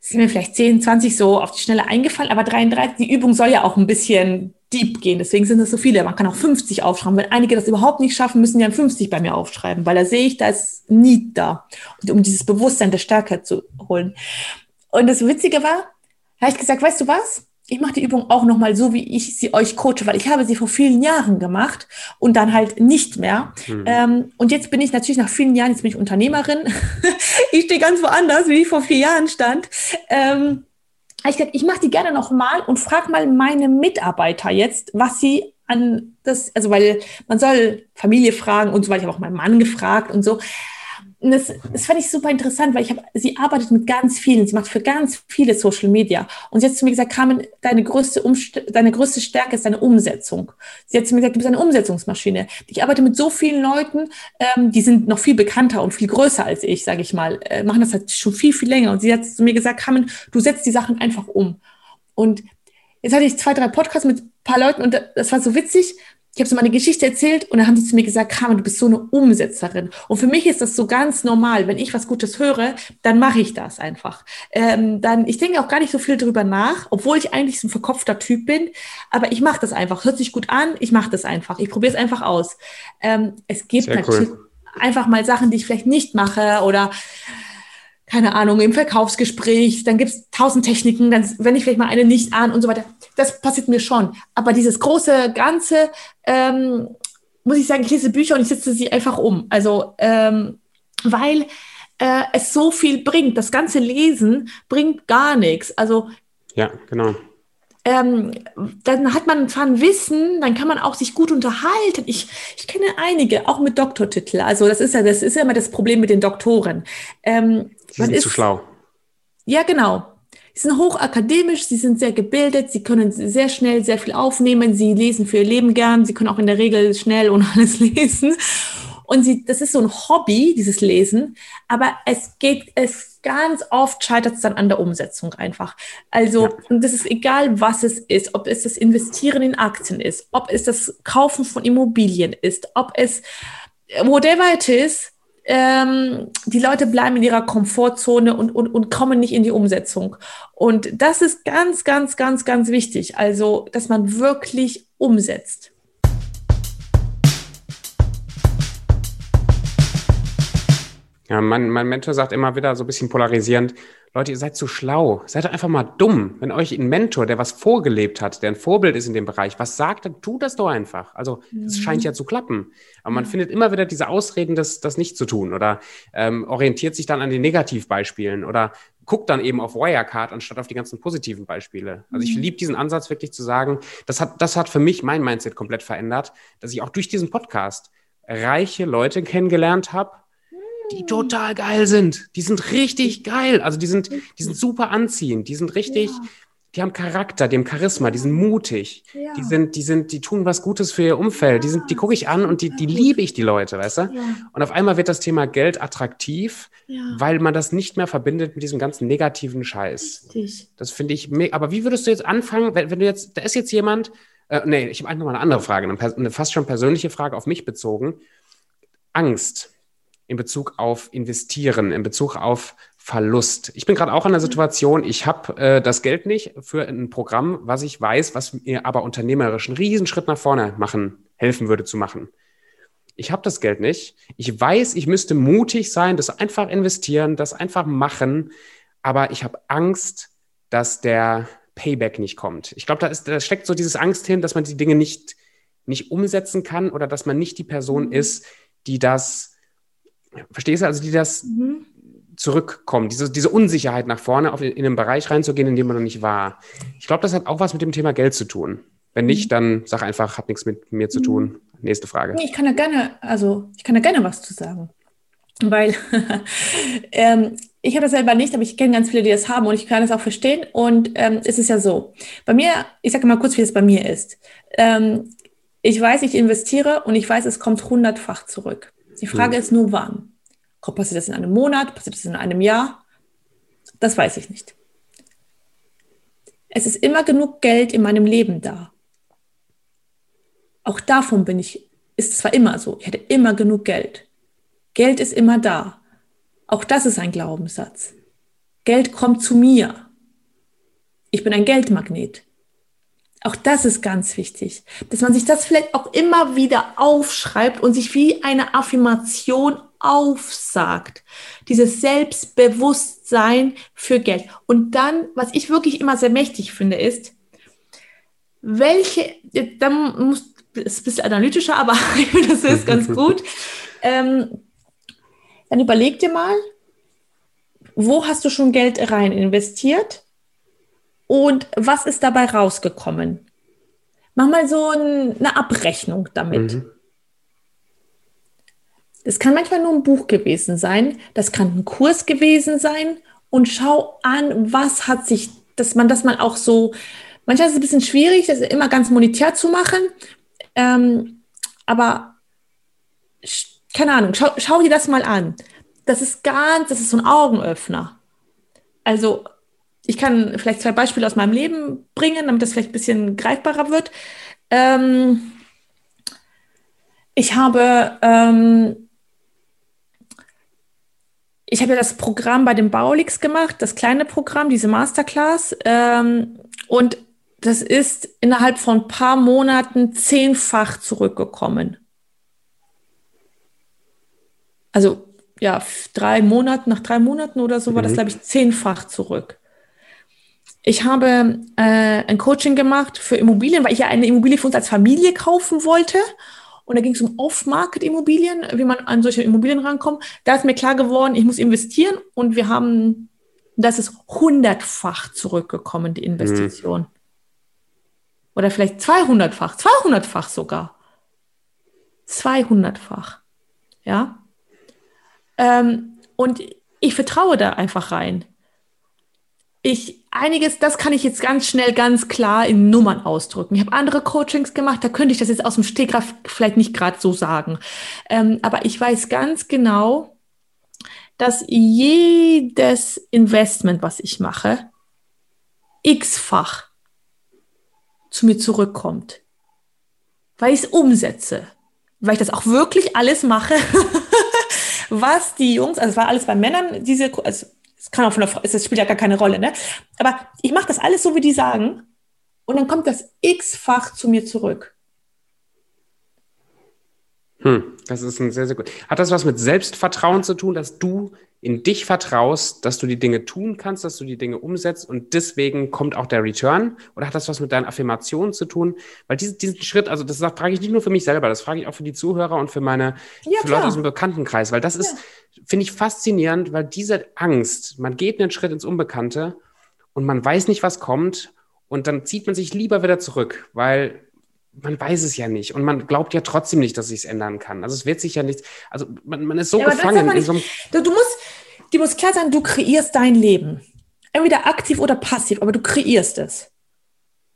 sind mir vielleicht 10, 20 so auf die Schnelle eingefallen, aber 33, die Übung soll ja auch ein bisschen deep gehen, deswegen sind es so viele. Man kann auch 50 aufschreiben. Wenn einige das überhaupt nicht schaffen, müssen die dann 50 bei mir aufschreiben, weil da sehe ich, da ist Need da, und um dieses Bewusstsein der Stärke zu holen. Und das Witzige war, habe ich gesagt, weißt du was? Ich mache die Übung auch nochmal so, wie ich sie euch coache, weil ich habe sie vor vielen Jahren gemacht und dann halt nicht mehr. Mhm. Ähm, und jetzt bin ich natürlich nach vielen Jahren, jetzt bin ich Unternehmerin. ich stehe ganz woanders, wie ich vor vier Jahren stand. Ähm, ich gesagt, ich mache die gerne nochmal und frage mal meine Mitarbeiter jetzt, was sie an das, also weil man soll Familie fragen und so weiter. Ich habe auch meinen Mann gefragt und so. Und das, das fand ich super interessant, weil ich habe, sie arbeitet mit ganz vielen, sie macht für ganz viele Social Media. Und sie hat zu mir gesagt, Carmen, deine größte, Umst deine größte Stärke ist deine Umsetzung. Sie hat zu mir gesagt, du bist eine Umsetzungsmaschine. Ich arbeite mit so vielen Leuten, ähm, die sind noch viel bekannter und viel größer als ich, sage ich mal, äh, machen das halt schon viel, viel länger. Und sie hat zu mir gesagt, Carmen, du setzt die Sachen einfach um. Und jetzt hatte ich zwei, drei Podcasts mit ein paar Leuten und das war so witzig, ich habe so meine Geschichte erzählt und dann haben sie zu mir gesagt, Carmen, du bist so eine Umsetzerin. Und für mich ist das so ganz normal. Wenn ich was Gutes höre, dann mache ich das einfach. Ähm, dann, ich denke auch gar nicht so viel drüber nach, obwohl ich eigentlich so ein verkopfter Typ bin. Aber ich mache das einfach. Hört sich gut an, ich mache das einfach. Ich probiere es einfach aus. Ähm, es gibt Sehr natürlich cool. einfach mal Sachen, die ich vielleicht nicht mache oder keine Ahnung, im Verkaufsgespräch, dann gibt es tausend Techniken, dann wende ich vielleicht mal eine nicht an und so weiter. Das passiert mir schon. Aber dieses große Ganze, ähm, muss ich sagen, ich lese Bücher und ich setze sie einfach um. Also, ähm, weil äh, es so viel bringt. Das ganze Lesen bringt gar nichts. Also, ja, genau. Ähm, dann hat man zwar ein Wissen, dann kann man auch sich gut unterhalten. Ich, ich kenne einige, auch mit Doktortitel. Also das ist ja, das ist ja immer das Problem mit den Doktoren. Ähm, Sie sind ist, zu schlau. Ja, genau. Sie sind hochakademisch, sie sind sehr gebildet, sie können sehr schnell sehr viel aufnehmen, sie lesen für ihr Leben gern, sie können auch in der Regel schnell und alles lesen. Und sie, das ist so ein Hobby, dieses Lesen, aber es geht, es ganz oft scheitert es dann an der Umsetzung einfach. Also, ja. und das ist egal, was es ist, ob es das Investieren in Aktien ist, ob es das Kaufen von Immobilien ist, ob es whatever it is, ähm, die Leute bleiben in ihrer Komfortzone und, und, und kommen nicht in die Umsetzung. Und das ist ganz, ganz, ganz, ganz wichtig. Also, dass man wirklich umsetzt. Ja, mein, mein Mentor sagt immer wieder so ein bisschen polarisierend, Leute, ihr seid zu schlau. Seid doch einfach mal dumm. Wenn euch ein Mentor, der was vorgelebt hat, der ein Vorbild ist in dem Bereich, was sagt, dann tut das doch einfach. Also es mhm. scheint ja zu klappen. Aber man mhm. findet immer wieder diese Ausreden, das, das nicht zu tun oder ähm, orientiert sich dann an den Negativbeispielen oder guckt dann eben auf Wirecard anstatt auf die ganzen positiven Beispiele. Also ich mhm. liebe diesen Ansatz wirklich zu sagen, das hat, das hat für mich mein Mindset komplett verändert, dass ich auch durch diesen Podcast reiche Leute kennengelernt habe, die total geil sind. Die sind richtig geil. Also die sind, die sind super anziehend. Die sind richtig, ja. die haben Charakter, die haben Charisma, die sind mutig. Ja. Die sind, die sind, die tun was Gutes für ihr Umfeld. Die sind, die gucke ich an und die, die liebe ich, die Leute, weißt du? Ja. Und auf einmal wird das Thema Geld attraktiv, weil man das nicht mehr verbindet mit diesem ganzen negativen Scheiß. Richtig. Das finde ich, aber wie würdest du jetzt anfangen, wenn, wenn du jetzt, da ist jetzt jemand, äh, nee, ich habe einfach mal eine andere Frage, eine, eine fast schon persönliche Frage auf mich bezogen. Angst in Bezug auf Investieren, in Bezug auf Verlust. Ich bin gerade auch in der Situation, ich habe äh, das Geld nicht für ein Programm, was ich weiß, was mir aber unternehmerisch einen Riesenschritt nach vorne machen, helfen würde zu machen. ich habe das Geld nicht. Ich weiß, ich müsste mutig sein, das einfach investieren, das einfach machen, aber ich habe Angst, dass der Payback nicht kommt. Ich glaube, da, da steckt so dieses Angst hin, dass man die Dinge nicht, nicht umsetzen kann oder dass man nicht die Person mhm. ist, die das, verstehst du, also die das mhm. zurückkommt, diese, diese Unsicherheit nach vorne auf, in einen Bereich reinzugehen, in dem man noch nicht war. Ich glaube, das hat auch was mit dem Thema Geld zu tun. Wenn nicht, mhm. dann sag einfach, hat nichts mit mir zu tun. Mhm. Nächste Frage. Ich kann da gerne, also ich kann da gerne was zu sagen. Weil ähm, ich habe das selber nicht, aber ich kenne ganz viele, die das haben und ich kann es auch verstehen. Und ähm, es ist ja so. Bei mir, ich sage mal kurz, wie es bei mir ist. Ähm, ich weiß, ich investiere und ich weiß, es kommt hundertfach zurück. Die Frage mhm. ist nur, wann. Passiert das in einem Monat? Passiert das in einem Jahr? Das weiß ich nicht. Es ist immer genug Geld in meinem Leben da. Auch davon bin ich, ist zwar immer so, ich hatte immer genug Geld. Geld ist immer da. Auch das ist ein Glaubenssatz. Geld kommt zu mir. Ich bin ein Geldmagnet. Auch das ist ganz wichtig, dass man sich das vielleicht auch immer wieder aufschreibt und sich wie eine Affirmation aufsagt. Dieses Selbstbewusstsein für Geld. Und dann, was ich wirklich immer sehr mächtig finde, ist, welche, da muss, ist ein bisschen analytischer, aber das ist ganz gut. Ähm, dann überleg dir mal, wo hast du schon Geld rein investiert und was ist dabei rausgekommen? Mach mal so ein, eine Abrechnung damit. Mhm. Das kann manchmal nur ein Buch gewesen sein, das kann ein Kurs gewesen sein und schau an, was hat sich, dass man das mal auch so, manchmal ist es ein bisschen schwierig, das immer ganz monetär zu machen, ähm, aber keine Ahnung, schau, schau dir das mal an. Das ist ganz, das ist so ein Augenöffner. Also ich kann vielleicht zwei Beispiele aus meinem Leben bringen, damit das vielleicht ein bisschen greifbarer wird. Ähm, ich habe, ähm, ich habe ja das Programm bei den Baulix gemacht, das kleine Programm, diese Masterclass. Ähm, und das ist innerhalb von ein paar Monaten zehnfach zurückgekommen. Also ja, drei Monate, nach drei Monaten oder so war das, mhm. glaube ich, zehnfach zurück. Ich habe äh, ein Coaching gemacht für Immobilien, weil ich ja eine Immobilie für uns als Familie kaufen wollte. Und da ging es um Off-Market-Immobilien, wie man an solche Immobilien rankommt. Da ist mir klar geworden, ich muss investieren und wir haben, das ist hundertfach zurückgekommen, die Investition. Mhm. Oder vielleicht 200-fach, 200-fach sogar. 200-fach. Ja. Ähm, und ich vertraue da einfach rein. Ich, einiges, das kann ich jetzt ganz schnell, ganz klar in Nummern ausdrücken. Ich habe andere Coachings gemacht, da könnte ich das jetzt aus dem Stegreif vielleicht nicht gerade so sagen. Ähm, aber ich weiß ganz genau, dass jedes Investment, was ich mache, x-fach zu mir zurückkommt. Weil ich es umsetze. Weil ich das auch wirklich alles mache, was die Jungs, also es war alles bei Männern, diese, also es kann auch von der Frau, es spielt ja gar keine Rolle, ne? Aber ich mache das alles so, wie die sagen. Und dann kommt das x-fach zu mir zurück. Hm, das ist ein sehr, sehr gut. Hat das was mit Selbstvertrauen zu tun, dass du in dich vertraust, dass du die Dinge tun kannst, dass du die Dinge umsetzt und deswegen kommt auch der Return? Oder hat das was mit deinen Affirmationen zu tun? Weil diesen, diesen Schritt, also das frage ich nicht nur für mich selber, das frage ich auch für die Zuhörer und für meine ja, für Leute aus dem Bekanntenkreis, weil das ja. ist, finde ich, faszinierend, weil diese Angst, man geht einen Schritt ins Unbekannte und man weiß nicht, was kommt und dann zieht man sich lieber wieder zurück, weil man weiß es ja nicht und man glaubt ja trotzdem nicht, dass sich es ändern kann. Also es wird sich ja nicht, also man, man ist so ja, gefangen. Nicht, so du, du, musst, dir muss klar sein, du kreierst dein Leben. Entweder aktiv oder passiv, aber du kreierst es.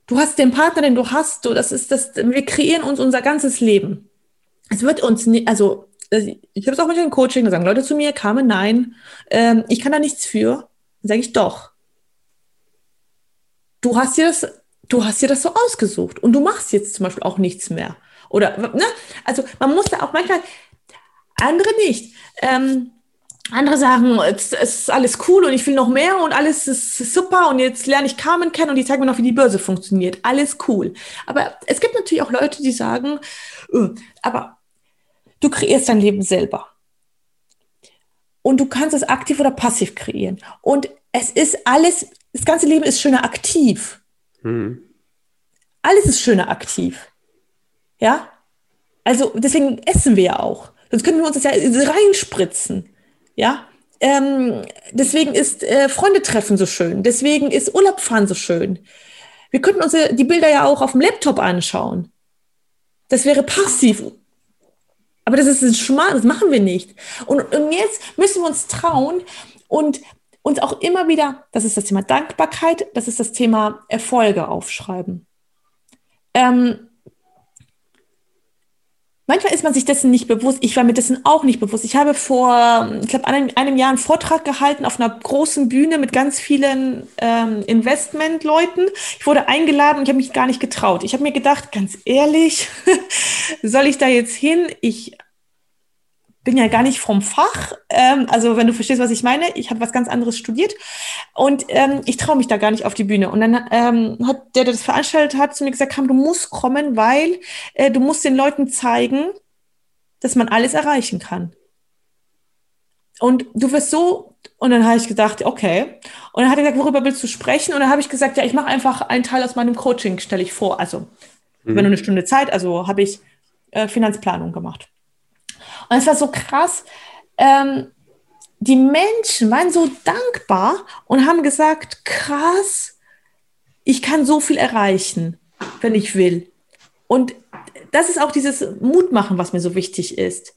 Du hast den Partner, den du hast, du, das ist das, wir kreieren uns unser ganzes Leben. Es wird uns nicht, also ich habe es auch mit dem Coaching, da sagen Leute zu mir, Carmen, nein, ähm, ich kann da nichts für. Dann sage ich doch. Du hast dir das du hast dir das so ausgesucht und du machst jetzt zum Beispiel auch nichts mehr. Oder, ne? Also man muss da auch manchmal, andere nicht. Ähm, andere sagen, es, es, ist alles cool und ich will noch mehr und alles ist super und jetzt lerne ich Carmen kennen und die zeigen mir noch, wie die Börse funktioniert. Alles cool. Aber es gibt natürlich auch Leute, die sagen, öh, aber du kreierst dein Leben selber. Und du kannst es aktiv oder passiv kreieren. Und es ist alles, das ganze Leben ist schöner aktiv. Mhm. Alles ist schöner aktiv. Ja? Also deswegen essen wir ja auch. Sonst könnten wir uns das ja reinspritzen. Ja? Ähm, deswegen ist äh, Freundetreffen so schön. Deswegen ist Urlaubfahren so schön. Wir könnten uns die Bilder ja auch auf dem Laptop anschauen. Das wäre passiv. Aber das ist ein Schmarrn, das machen wir nicht. Und, und jetzt müssen wir uns trauen und uns auch immer wieder, das ist das Thema Dankbarkeit, das ist das Thema Erfolge aufschreiben. Ähm, manchmal ist man sich dessen nicht bewusst. Ich war mir dessen auch nicht bewusst. Ich habe vor, ich glaube, einem, einem Jahr einen Vortrag gehalten auf einer großen Bühne mit ganz vielen ähm, Investmentleuten. Ich wurde eingeladen und ich habe mich gar nicht getraut. Ich habe mir gedacht, ganz ehrlich, soll ich da jetzt hin? Ich bin ja gar nicht vom Fach. Ähm, also wenn du verstehst, was ich meine, ich habe was ganz anderes studiert und ähm, ich traue mich da gar nicht auf die Bühne. Und dann ähm, hat der, der das veranstaltet hat, zu mir gesagt, du musst kommen, weil äh, du musst den Leuten zeigen, dass man alles erreichen kann. Und du wirst so, und dann habe ich gedacht, okay. Und dann hat er gesagt, worüber willst du sprechen? Und dann habe ich gesagt, ja, ich mache einfach einen Teil aus meinem Coaching, stelle ich vor. Also, mhm. wenn du eine Stunde Zeit, also habe ich äh, Finanzplanung gemacht. Und es war so krass. Ähm, die Menschen waren so dankbar und haben gesagt, krass, ich kann so viel erreichen, wenn ich will. Und das ist auch dieses Mutmachen, was mir so wichtig ist.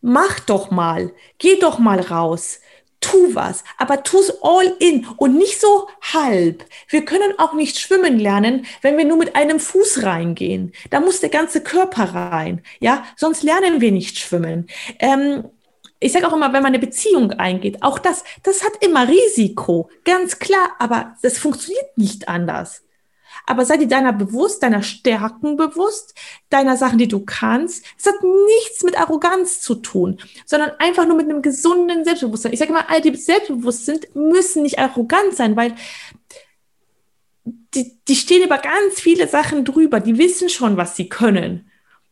Mach doch mal, geh doch mal raus, tu was, aber tu's all in und nicht so halb. Wir können auch nicht schwimmen lernen, wenn wir nur mit einem Fuß reingehen. Da muss der ganze Körper rein, ja, sonst lernen wir nicht schwimmen. Ähm, ich sage auch immer, wenn man eine Beziehung eingeht, auch das, das hat immer Risiko, ganz klar, aber das funktioniert nicht anders aber sei dir deiner bewusst, deiner Stärken bewusst, deiner Sachen, die du kannst. Es hat nichts mit Arroganz zu tun, sondern einfach nur mit einem gesunden Selbstbewusstsein. Ich sage immer, all die selbstbewusst sind, müssen nicht arrogant sein, weil die, die stehen über ganz viele Sachen drüber, die wissen schon, was sie können.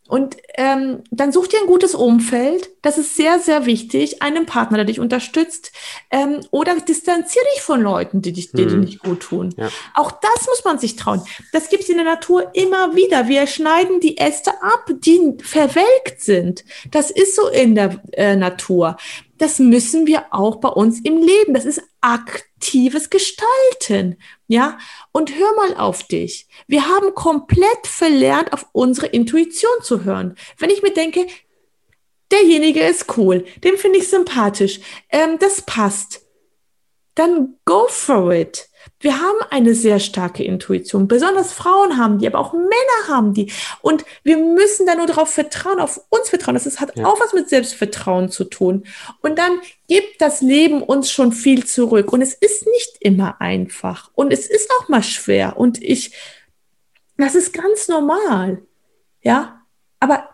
Und ähm, dann such dir ein gutes Umfeld. Das ist sehr, sehr wichtig. Einen Partner, der dich unterstützt. Ähm, oder distanziere dich von Leuten, die dich, die dir mhm. nicht gut tun. Ja. Auch das muss man sich trauen. Das gibt es in der Natur immer wieder. Wir schneiden die Äste ab, die verwelkt sind. Das ist so in der äh, Natur. Das müssen wir auch bei uns im Leben. Das ist aktives Gestalten. Ja, und hör mal auf dich. Wir haben komplett verlernt, auf unsere Intuition zu hören. Wenn ich mir denke, derjenige ist cool, den finde ich sympathisch, ähm, das passt, dann go for it. Wir haben eine sehr starke Intuition. Besonders Frauen haben die, aber auch Männer haben die. Und wir müssen da nur darauf vertrauen, auf uns vertrauen. Das hat ja. auch was mit Selbstvertrauen zu tun. Und dann gibt das Leben uns schon viel zurück. Und es ist nicht immer einfach. Und es ist auch mal schwer. Und ich, das ist ganz normal. Ja. Aber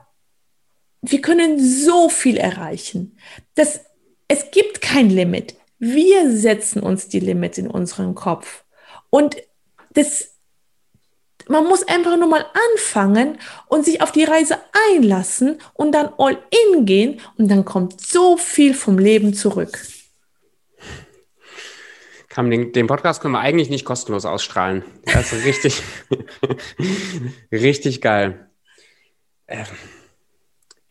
wir können so viel erreichen. Das, es gibt kein Limit. Wir setzen uns die Limits in unserem Kopf. Und das, man muss einfach nur mal anfangen und sich auf die Reise einlassen und dann all in gehen und dann kommt so viel vom Leben zurück. Den, den Podcast können wir eigentlich nicht kostenlos ausstrahlen. Das ist richtig, richtig geil. Ähm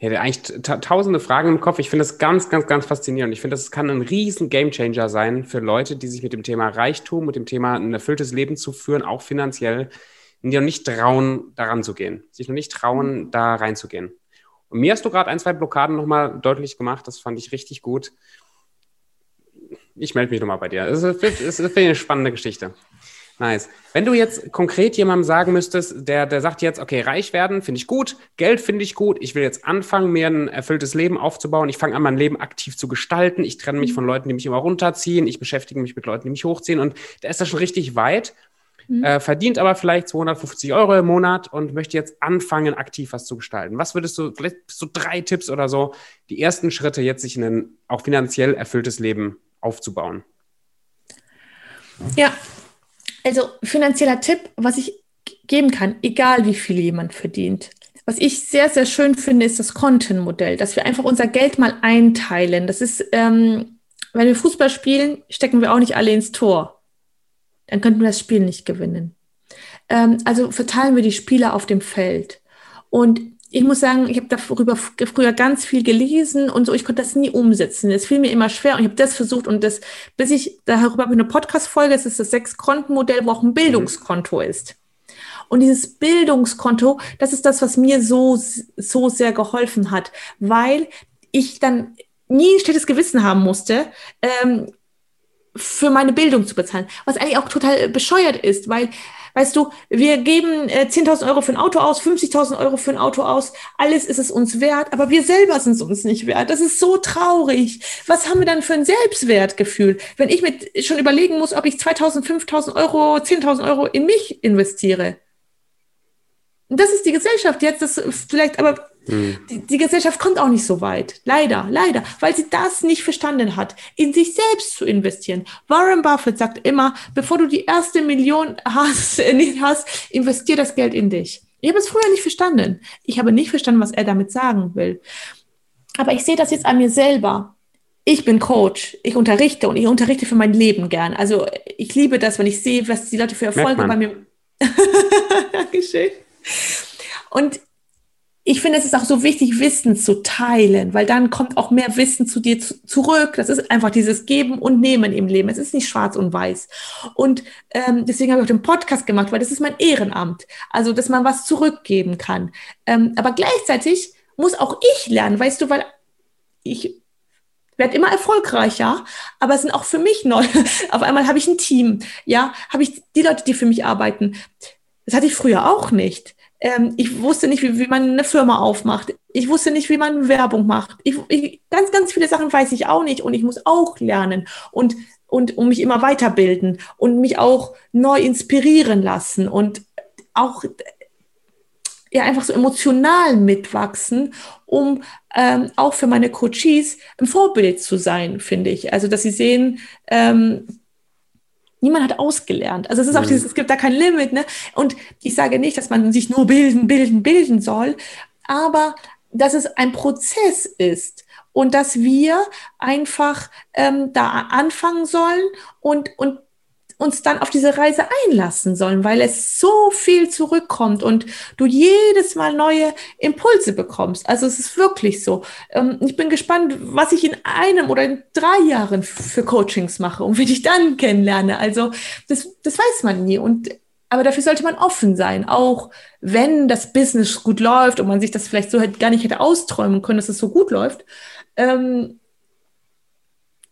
ich hätte eigentlich tausende Fragen im Kopf. Ich finde das ganz, ganz, ganz faszinierend. Ich finde, das kann ein riesen Gamechanger sein für Leute, die sich mit dem Thema Reichtum, mit dem Thema ein erfülltes Leben zu führen, auch finanziell, die noch nicht trauen, daran zu gehen, sich noch nicht trauen, da reinzugehen. Und mir hast du gerade ein, zwei Blockaden nochmal deutlich gemacht. Das fand ich richtig gut. Ich melde mich nochmal bei dir. Das ist, das ist eine spannende Geschichte. Nice. Wenn du jetzt konkret jemandem sagen müsstest, der, der sagt jetzt, okay, reich werden finde ich gut, Geld finde ich gut, ich will jetzt anfangen, mir ein erfülltes Leben aufzubauen, ich fange an, mein Leben aktiv zu gestalten, ich trenne mich mhm. von Leuten, die mich immer runterziehen, ich beschäftige mich mit Leuten, die mich hochziehen und der ist da schon richtig weit, mhm. äh, verdient aber vielleicht 250 Euro im Monat und möchte jetzt anfangen, aktiv was zu gestalten. Was würdest du, vielleicht so drei Tipps oder so, die ersten Schritte jetzt sich in ein auch finanziell erfülltes Leben aufzubauen? Ja, also finanzieller Tipp, was ich geben kann, egal wie viel jemand verdient. was ich sehr, sehr schön finde, ist das Kontenmodell, dass wir einfach unser Geld mal einteilen. Das ist, ähm, wenn wir Fußball spielen, stecken wir auch nicht alle ins Tor. Dann könnten wir das Spiel nicht gewinnen. Ähm, also verteilen wir die Spieler auf dem Feld. Und ich muss sagen, ich habe darüber früher ganz viel gelesen und so, ich konnte das nie umsetzen. Es fiel mir immer schwer und ich habe das versucht und das, bis ich darüber habe eine Podcast-Folge, es ist das Sechs-Konten-Modell, wo auch ein Bildungskonto ist. Und dieses Bildungskonto, das ist das, was mir so, so sehr geholfen hat, weil ich dann nie ein schlechtes Gewissen haben musste, ähm, für meine Bildung zu bezahlen. Was eigentlich auch total bescheuert ist, weil Weißt du, wir geben äh, 10.000 Euro für ein Auto aus, 50.000 Euro für ein Auto aus, alles ist es uns wert, aber wir selber sind es uns nicht wert. Das ist so traurig. Was haben wir dann für ein Selbstwertgefühl, wenn ich mir schon überlegen muss, ob ich 2.000, 5.000 Euro, 10.000 Euro in mich investiere? Das ist die Gesellschaft jetzt, das vielleicht, aber hm. die, die, Gesellschaft kommt auch nicht so weit. Leider, leider, weil sie das nicht verstanden hat, in sich selbst zu investieren. Warren Buffett sagt immer, bevor du die erste Million hast, nicht hast investier das Geld in dich. Ich habe es früher nicht verstanden. Ich habe nicht verstanden, was er damit sagen will. Aber ich sehe das jetzt an mir selber. Ich bin Coach, ich unterrichte und ich unterrichte für mein Leben gern. Also ich liebe das, wenn ich sehe, was die Leute für Erfolge bei mir. Dankeschön. Und ich finde, es ist auch so wichtig, Wissen zu teilen, weil dann kommt auch mehr Wissen zu dir zu, zurück. Das ist einfach dieses Geben und Nehmen im Leben. Es ist nicht schwarz und weiß. Und ähm, deswegen habe ich auch den Podcast gemacht, weil das ist mein Ehrenamt. Also, dass man was zurückgeben kann. Ähm, aber gleichzeitig muss auch ich lernen, weißt du, weil ich werde immer erfolgreicher, aber es sind auch für mich neu. Auf einmal habe ich ein Team, ja, habe ich die Leute, die für mich arbeiten. Das hatte ich früher auch nicht. Ähm, ich wusste nicht, wie, wie man eine Firma aufmacht. Ich wusste nicht, wie man Werbung macht. Ich, ich, ganz, ganz viele Sachen weiß ich auch nicht und ich muss auch lernen und, und um mich immer weiterbilden und mich auch neu inspirieren lassen und auch ja einfach so emotional mitwachsen, um ähm, auch für meine Coaches ein Vorbild zu sein, finde ich. Also dass sie sehen, ähm, Niemand hat ausgelernt. Also es ist auch mhm. dieses, es gibt da kein Limit. Ne? Und ich sage nicht, dass man sich nur bilden, bilden, bilden soll, aber dass es ein Prozess ist und dass wir einfach ähm, da anfangen sollen und, und uns dann auf diese Reise einlassen sollen, weil es so viel zurückkommt und du jedes Mal neue Impulse bekommst. Also es ist wirklich so. Ähm, ich bin gespannt, was ich in einem oder in drei Jahren für Coachings mache und wie ich dann kennenlerne. Also das, das weiß man nie. Und aber dafür sollte man offen sein, auch wenn das Business gut läuft und man sich das vielleicht so gar nicht hätte austräumen können, dass es so gut läuft. Ähm,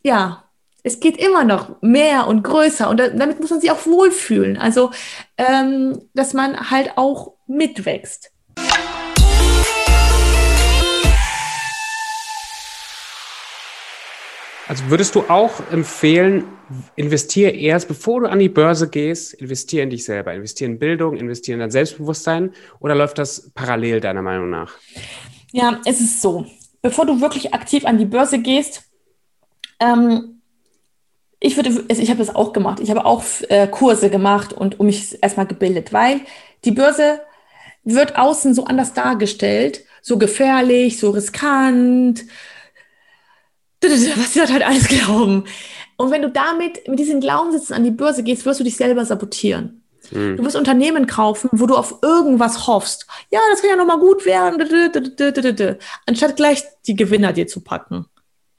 ja, es geht immer noch mehr und größer und damit muss man sich auch wohlfühlen. Also, ähm, dass man halt auch mitwächst. Also würdest du auch empfehlen, investiere erst, bevor du an die Börse gehst, investiere in dich selber, investiere in Bildung, investiere in dein Selbstbewusstsein oder läuft das parallel deiner Meinung nach? Ja, es ist so. Bevor du wirklich aktiv an die Börse gehst, ähm, ich würde, also ich habe das auch gemacht. Ich habe auch äh, Kurse gemacht und um mich erstmal gebildet, weil die Börse wird außen so anders dargestellt, so gefährlich, so riskant, was die Leute halt alles glauben. Und wenn du damit, mit diesen Glaubenssätzen an die Börse gehst, wirst du dich selber sabotieren. Hm. Du wirst Unternehmen kaufen, wo du auf irgendwas hoffst. Ja, das kann ja nochmal gut werden, anstatt gleich die Gewinner dir zu packen.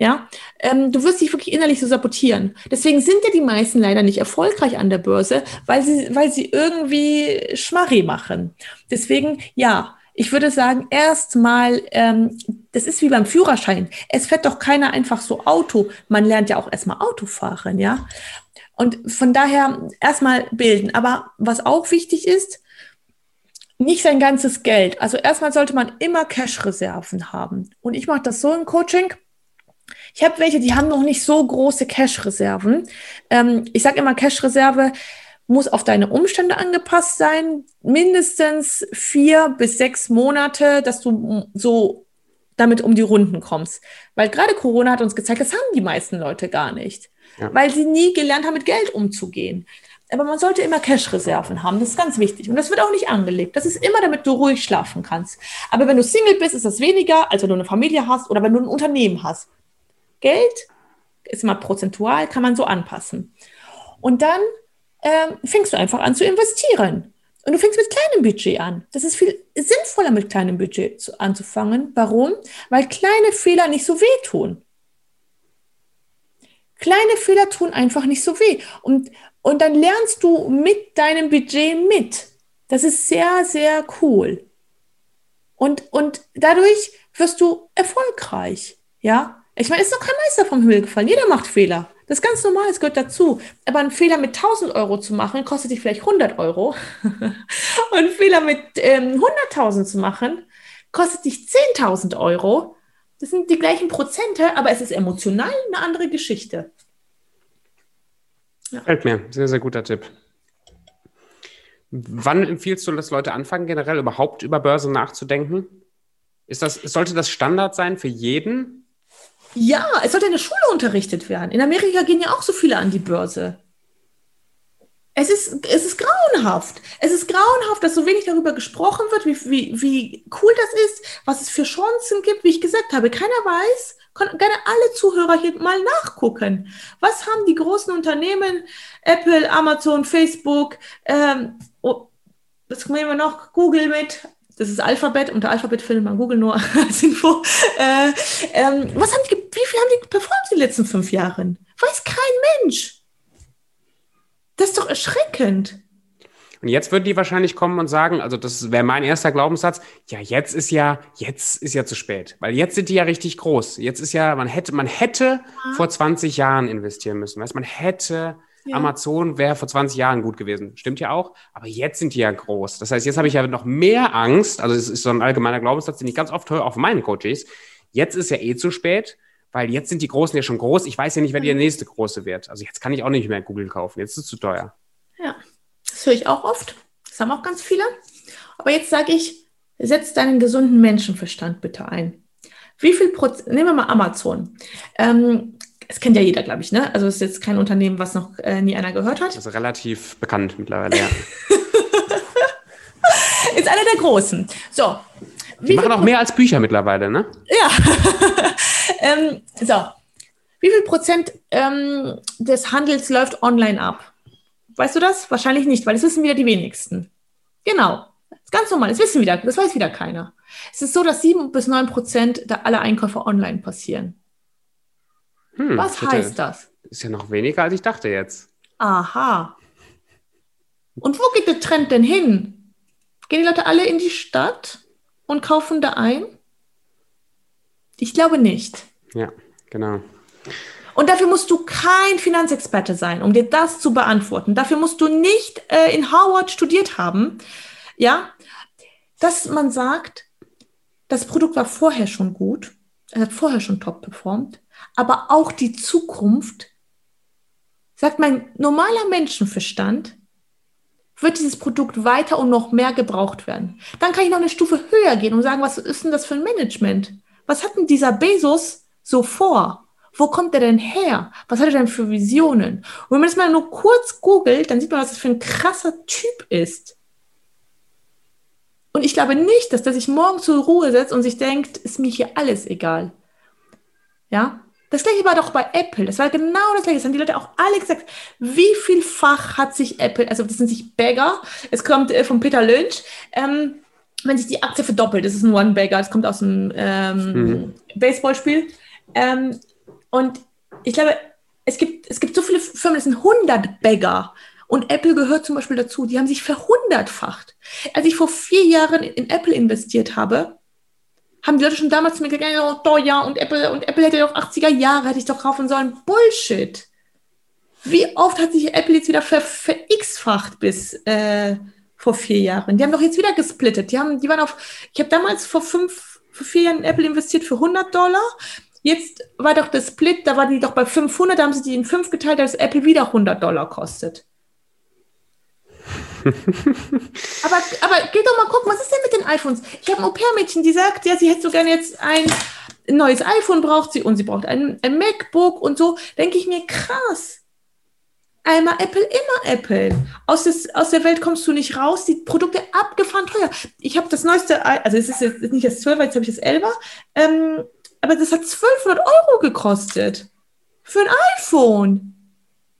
Ja, ähm, du wirst dich wirklich innerlich so sabotieren. Deswegen sind ja die meisten leider nicht erfolgreich an der Börse, weil sie, weil sie irgendwie Schmarri machen. Deswegen, ja, ich würde sagen, erstmal, ähm, das ist wie beim Führerschein. Es fährt doch keiner einfach so Auto. Man lernt ja auch erstmal Autofahren, ja. Und von daher erstmal bilden. Aber was auch wichtig ist, nicht sein ganzes Geld. Also erstmal sollte man immer Cash-Reserven haben. Und ich mache das so im Coaching. Ich habe welche, die haben noch nicht so große Cash-Reserven. Ähm, ich sage immer, Cash-Reserve muss auf deine Umstände angepasst sein. Mindestens vier bis sechs Monate, dass du so damit um die Runden kommst. Weil gerade Corona hat uns gezeigt, das haben die meisten Leute gar nicht. Ja. Weil sie nie gelernt haben, mit Geld umzugehen. aber man sollte immer Cash-Reserven haben. Das ist ganz wichtig. Und das wird auch nicht angelegt. Das ist immer, damit du ruhig schlafen kannst. Aber wenn du Single bist, ist das weniger, als wenn du eine Familie hast oder wenn du ein Unternehmen hast. Geld ist immer prozentual, kann man so anpassen. Und dann ähm, fängst du einfach an zu investieren. Und du fängst mit kleinem Budget an. Das ist viel sinnvoller, mit kleinem Budget zu, anzufangen. Warum? Weil kleine Fehler nicht so wehtun. Kleine Fehler tun einfach nicht so weh. Und, und dann lernst du mit deinem Budget mit. Das ist sehr, sehr cool. Und, und dadurch wirst du erfolgreich. Ja, ich meine, ist doch kein Meister vom Himmel gefallen. Jeder macht Fehler. Das ist ganz normal, es gehört dazu. Aber einen Fehler mit 1000 Euro zu machen, kostet dich vielleicht 100 Euro. Und einen Fehler mit ähm, 100.000 zu machen, kostet dich 10.000 Euro. Das sind die gleichen Prozente, aber es ist emotional eine andere Geschichte. Ja. Fällt mir. Sehr, sehr guter Tipp. Wann empfiehlst du, dass Leute anfangen, generell überhaupt über Börse nachzudenken? Ist das, sollte das Standard sein für jeden? Ja, es sollte in der Schule unterrichtet werden. In Amerika gehen ja auch so viele an die Börse. Es ist, es ist grauenhaft. Es ist grauenhaft, dass so wenig darüber gesprochen wird, wie, wie, wie cool das ist, was es für Chancen gibt. Wie ich gesagt habe, keiner weiß, können gerne alle Zuhörer hier mal nachgucken. Was haben die großen Unternehmen, Apple, Amazon, Facebook, ähm, oh, was nehmen wir noch, Google mit, das ist Alphabet, unter Alphabet findet man Google nur als Info. Äh, ähm, was haben die, wie viel haben die performt in den letzten fünf Jahren? Weiß kein Mensch. Das ist doch erschreckend. Und jetzt würden die wahrscheinlich kommen und sagen, also das wäre mein erster Glaubenssatz, ja, jetzt ist ja, jetzt ist ja zu spät. Weil jetzt sind die ja richtig groß. Jetzt ist ja, man hätte, man hätte ja. vor 20 Jahren investieren müssen. Weißt, man hätte ja. Amazon wäre vor 20 Jahren gut gewesen. Stimmt ja auch. Aber jetzt sind die ja groß. Das heißt, jetzt habe ich ja noch mehr Angst. Also, es ist so ein allgemeiner Glaubenssatz, den ich ganz oft höre, auch von meinen Coaches. Jetzt ist ja eh zu spät, weil jetzt sind die Großen ja schon groß. Ich weiß ja nicht, wer die nächste große wird. Also, jetzt kann ich auch nicht mehr Google kaufen. Jetzt ist es zu teuer. Ja, das höre ich auch oft. Das haben auch ganz viele. Aber jetzt sage ich, setz deinen gesunden Menschenverstand bitte ein. Wie viel Prozent, nehmen wir mal Amazon. Ähm, das kennt ja jeder, glaube ich, ne? Also es ist jetzt kein Unternehmen, was noch äh, nie einer gehört hat. Also relativ bekannt mittlerweile, ja. ist einer der großen. So. Die machen auch mehr als Bücher mittlerweile, ne? Ja. ähm, so. Wie viel Prozent ähm, des Handels läuft online ab? Weißt du das? Wahrscheinlich nicht, weil das wissen wieder die wenigsten. Genau. Das ist ganz normal. Das wissen wieder, das weiß wieder keiner. Es ist so, dass sieben bis neun Prozent aller Einkäufe online passieren. Hm, Was bitte. heißt das? Ist ja noch weniger, als ich dachte jetzt. Aha. Und wo geht der Trend denn hin? Gehen die Leute alle in die Stadt und kaufen da ein? Ich glaube nicht. Ja, genau. Und dafür musst du kein Finanzexperte sein, um dir das zu beantworten. Dafür musst du nicht äh, in Harvard studiert haben. Ja, dass man sagt, das Produkt war vorher schon gut, es hat vorher schon top performt aber auch die Zukunft, sagt mein normaler Menschenverstand, wird dieses Produkt weiter und noch mehr gebraucht werden. Dann kann ich noch eine Stufe höher gehen und sagen, was ist denn das für ein Management? Was hat denn dieser Bezos so vor? Wo kommt er denn her? Was hat er denn für Visionen? Und wenn man das mal nur kurz googelt, dann sieht man, was das für ein krasser Typ ist. Und ich glaube nicht, dass der sich morgen zur Ruhe setzt und sich denkt, ist mir hier alles egal. Ja? Das gleiche war doch bei Apple. Das war genau das gleiche. Das haben die Leute auch alle gesagt. Wie vielfach hat sich Apple, also das sind sich Bagger, es kommt äh, von Peter Lynch, ähm, wenn sich die Aktie verdoppelt, das ist ein One-Bagger, das kommt aus dem ähm, mhm. Baseballspiel. Ähm, und ich glaube, es gibt, es gibt so viele Firmen, das sind 100 Bagger. Und Apple gehört zum Beispiel dazu. Die haben sich verhundertfacht. Als ich vor vier Jahren in Apple investiert habe, haben die Leute schon damals zu mir gesagt, oh, ja, und Apple, und Apple hätte doch 80er Jahre, hätte ich doch kaufen sollen. Bullshit. Wie oft hat sich Apple jetzt wieder ver, ver x-facht bis äh, vor vier Jahren? Die haben doch jetzt wieder gesplittet. Die, haben, die waren auf, ich habe damals vor fünf, vor vier Jahren in Apple investiert für 100 Dollar. Jetzt war doch der Split, da war die doch bei 500, da haben sie die in fünf geteilt, dass Apple wieder 100 Dollar kostet. aber, aber geh doch mal gucken, was ist denn mit den iPhones? Ich habe ein Au-pair-Mädchen, die sagt, ja, sie hätte so gerne jetzt ein neues iPhone braucht sie und sie braucht ein, ein MacBook und so. Denke ich mir, krass. Einmal Apple, immer Apple. Aus, des, aus der Welt kommst du nicht raus. Die Produkte abgefahren teuer. Ich habe das neueste, also es ist jetzt nicht das 12, jetzt habe ich das 11 ähm, aber das hat 1200 Euro gekostet. Für ein iPhone.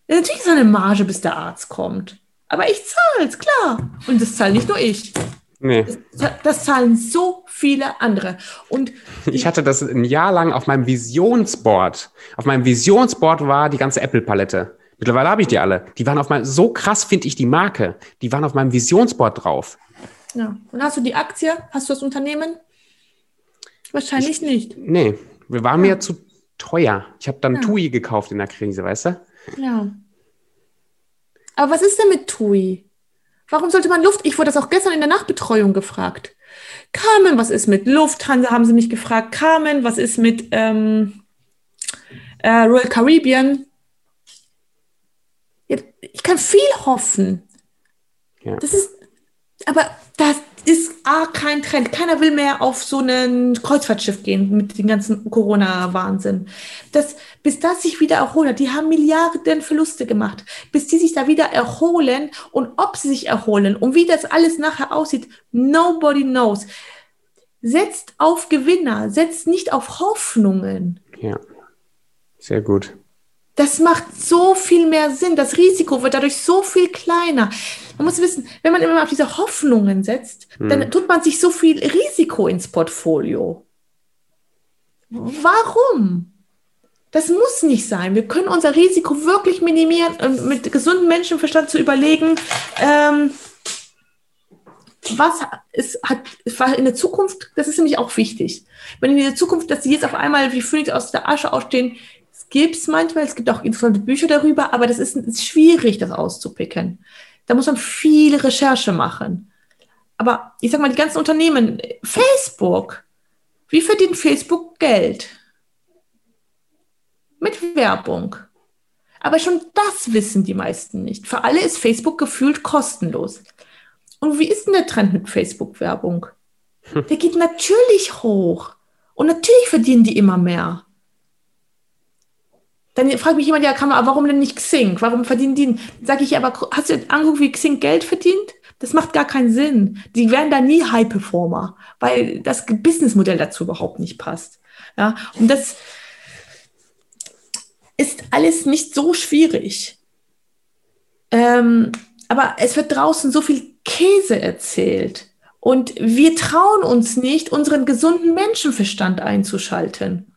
Natürlich ist eine Marge, bis der Arzt kommt. Aber ich zahle es, klar. Und das zahle nicht nur ich. Nee. Das, das, zahlen so viele andere. Und ich hatte das ein Jahr lang auf meinem Visionsboard. Auf meinem Visionsboard war die ganze Apple-Palette. Mittlerweile habe ich die alle. Die waren auf meinem, so krass finde ich die Marke. Die waren auf meinem Visionsboard drauf. Ja. Und hast du die Aktie? Hast du das Unternehmen? Wahrscheinlich ich, nicht. Nee, wir waren ja. mir zu teuer. Ich habe dann ja. TUI gekauft in der Krise, weißt du? Ja. Aber was ist denn mit TUI? Warum sollte man Luft? Ich wurde das auch gestern in der Nachbetreuung gefragt. Carmen, was ist mit Lufthansa? Haben sie mich gefragt. Carmen, was ist mit ähm, äh, Royal Caribbean? Ich kann viel hoffen. Ja. Das ist, aber das ist A, kein Trend. Keiner will mehr auf so ein Kreuzfahrtschiff gehen mit dem ganzen Corona-Wahnsinn. Das, bis das sich wieder erholt die haben Milliarden Verluste gemacht. Bis die sich da wieder erholen und ob sie sich erholen und wie das alles nachher aussieht, nobody knows. Setzt auf Gewinner, setzt nicht auf Hoffnungen. Ja, sehr gut. Das macht so viel mehr Sinn. Das Risiko wird dadurch so viel kleiner. Man muss wissen, wenn man immer auf diese Hoffnungen setzt, hm. dann tut man sich so viel Risiko ins Portfolio. Warum? Das muss nicht sein. Wir können unser Risiko wirklich minimieren und mit gesundem Menschenverstand zu überlegen, ähm, was ist, hat, in der Zukunft, das ist nämlich auch wichtig. Wenn in der Zukunft, dass sie jetzt auf einmal wie Phönix aus der Asche aufstehen, gibt es manchmal, es gibt auch interessante Bücher darüber, aber das ist, ist schwierig, das auszupicken. Da muss man viel Recherche machen. Aber ich sag mal, die ganzen Unternehmen, Facebook, wie verdient Facebook Geld? Mit Werbung. Aber schon das wissen die meisten nicht. Für alle ist Facebook gefühlt kostenlos. Und wie ist denn der Trend mit Facebook-Werbung? Der geht natürlich hoch. Und natürlich verdienen die immer mehr. Dann fragt mich jemand, ja, kann man, warum denn nicht Xing? Warum verdienen die? Sag ich, aber hast du angeguckt, wie Xing Geld verdient? Das macht gar keinen Sinn. Die werden da nie High Performer, weil das Businessmodell dazu überhaupt nicht passt. Ja, und das ist alles nicht so schwierig. Ähm, aber es wird draußen so viel Käse erzählt. Und wir trauen uns nicht, unseren gesunden Menschenverstand einzuschalten.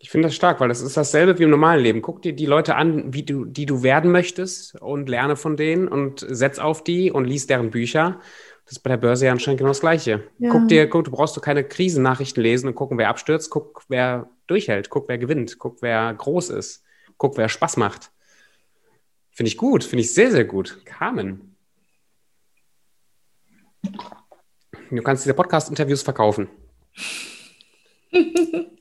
Ich finde das stark, weil das ist dasselbe wie im normalen Leben. Guck dir die Leute an, wie du, die du werden möchtest und lerne von denen und setz auf die und lies deren Bücher. Das ist bei der Börse ja anscheinend genau das Gleiche. Ja. Guck dir, guck, du brauchst du keine Krisennachrichten lesen und gucken, wer abstürzt. Guck, wer durchhält. Guck, wer gewinnt. Guck, wer groß ist. Guck, wer Spaß macht. Finde ich gut. Finde ich sehr, sehr gut. Carmen. Du kannst diese Podcast-Interviews verkaufen.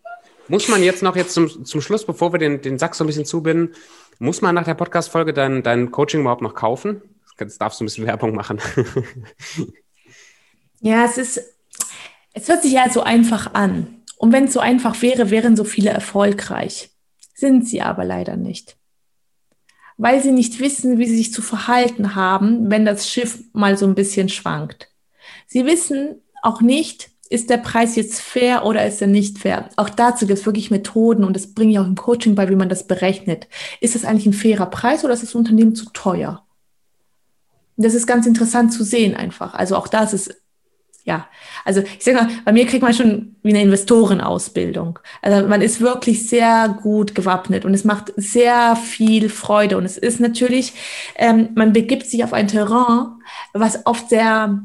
Muss man jetzt noch jetzt zum, zum Schluss, bevor wir den, den Sack so ein bisschen zubinden, muss man nach der Podcast-Folge dein, dein Coaching überhaupt noch kaufen? Jetzt darfst du ein bisschen Werbung machen. ja, es ist, es hört sich ja so einfach an. Und wenn es so einfach wäre, wären so viele erfolgreich. Sind sie aber leider nicht. Weil sie nicht wissen, wie sie sich zu verhalten haben, wenn das Schiff mal so ein bisschen schwankt. Sie wissen auch nicht, ist der Preis jetzt fair oder ist er nicht fair? Auch dazu gibt es wirklich Methoden und das bringe ich auch im Coaching bei, wie man das berechnet. Ist das eigentlich ein fairer Preis oder ist das Unternehmen zu teuer? Das ist ganz interessant zu sehen einfach. Also auch das ist ja, also ich sage mal, bei mir kriegt man schon wie eine Investorenausbildung. Also man ist wirklich sehr gut gewappnet und es macht sehr viel Freude. Und es ist natürlich, ähm, man begibt sich auf ein Terrain, was oft sehr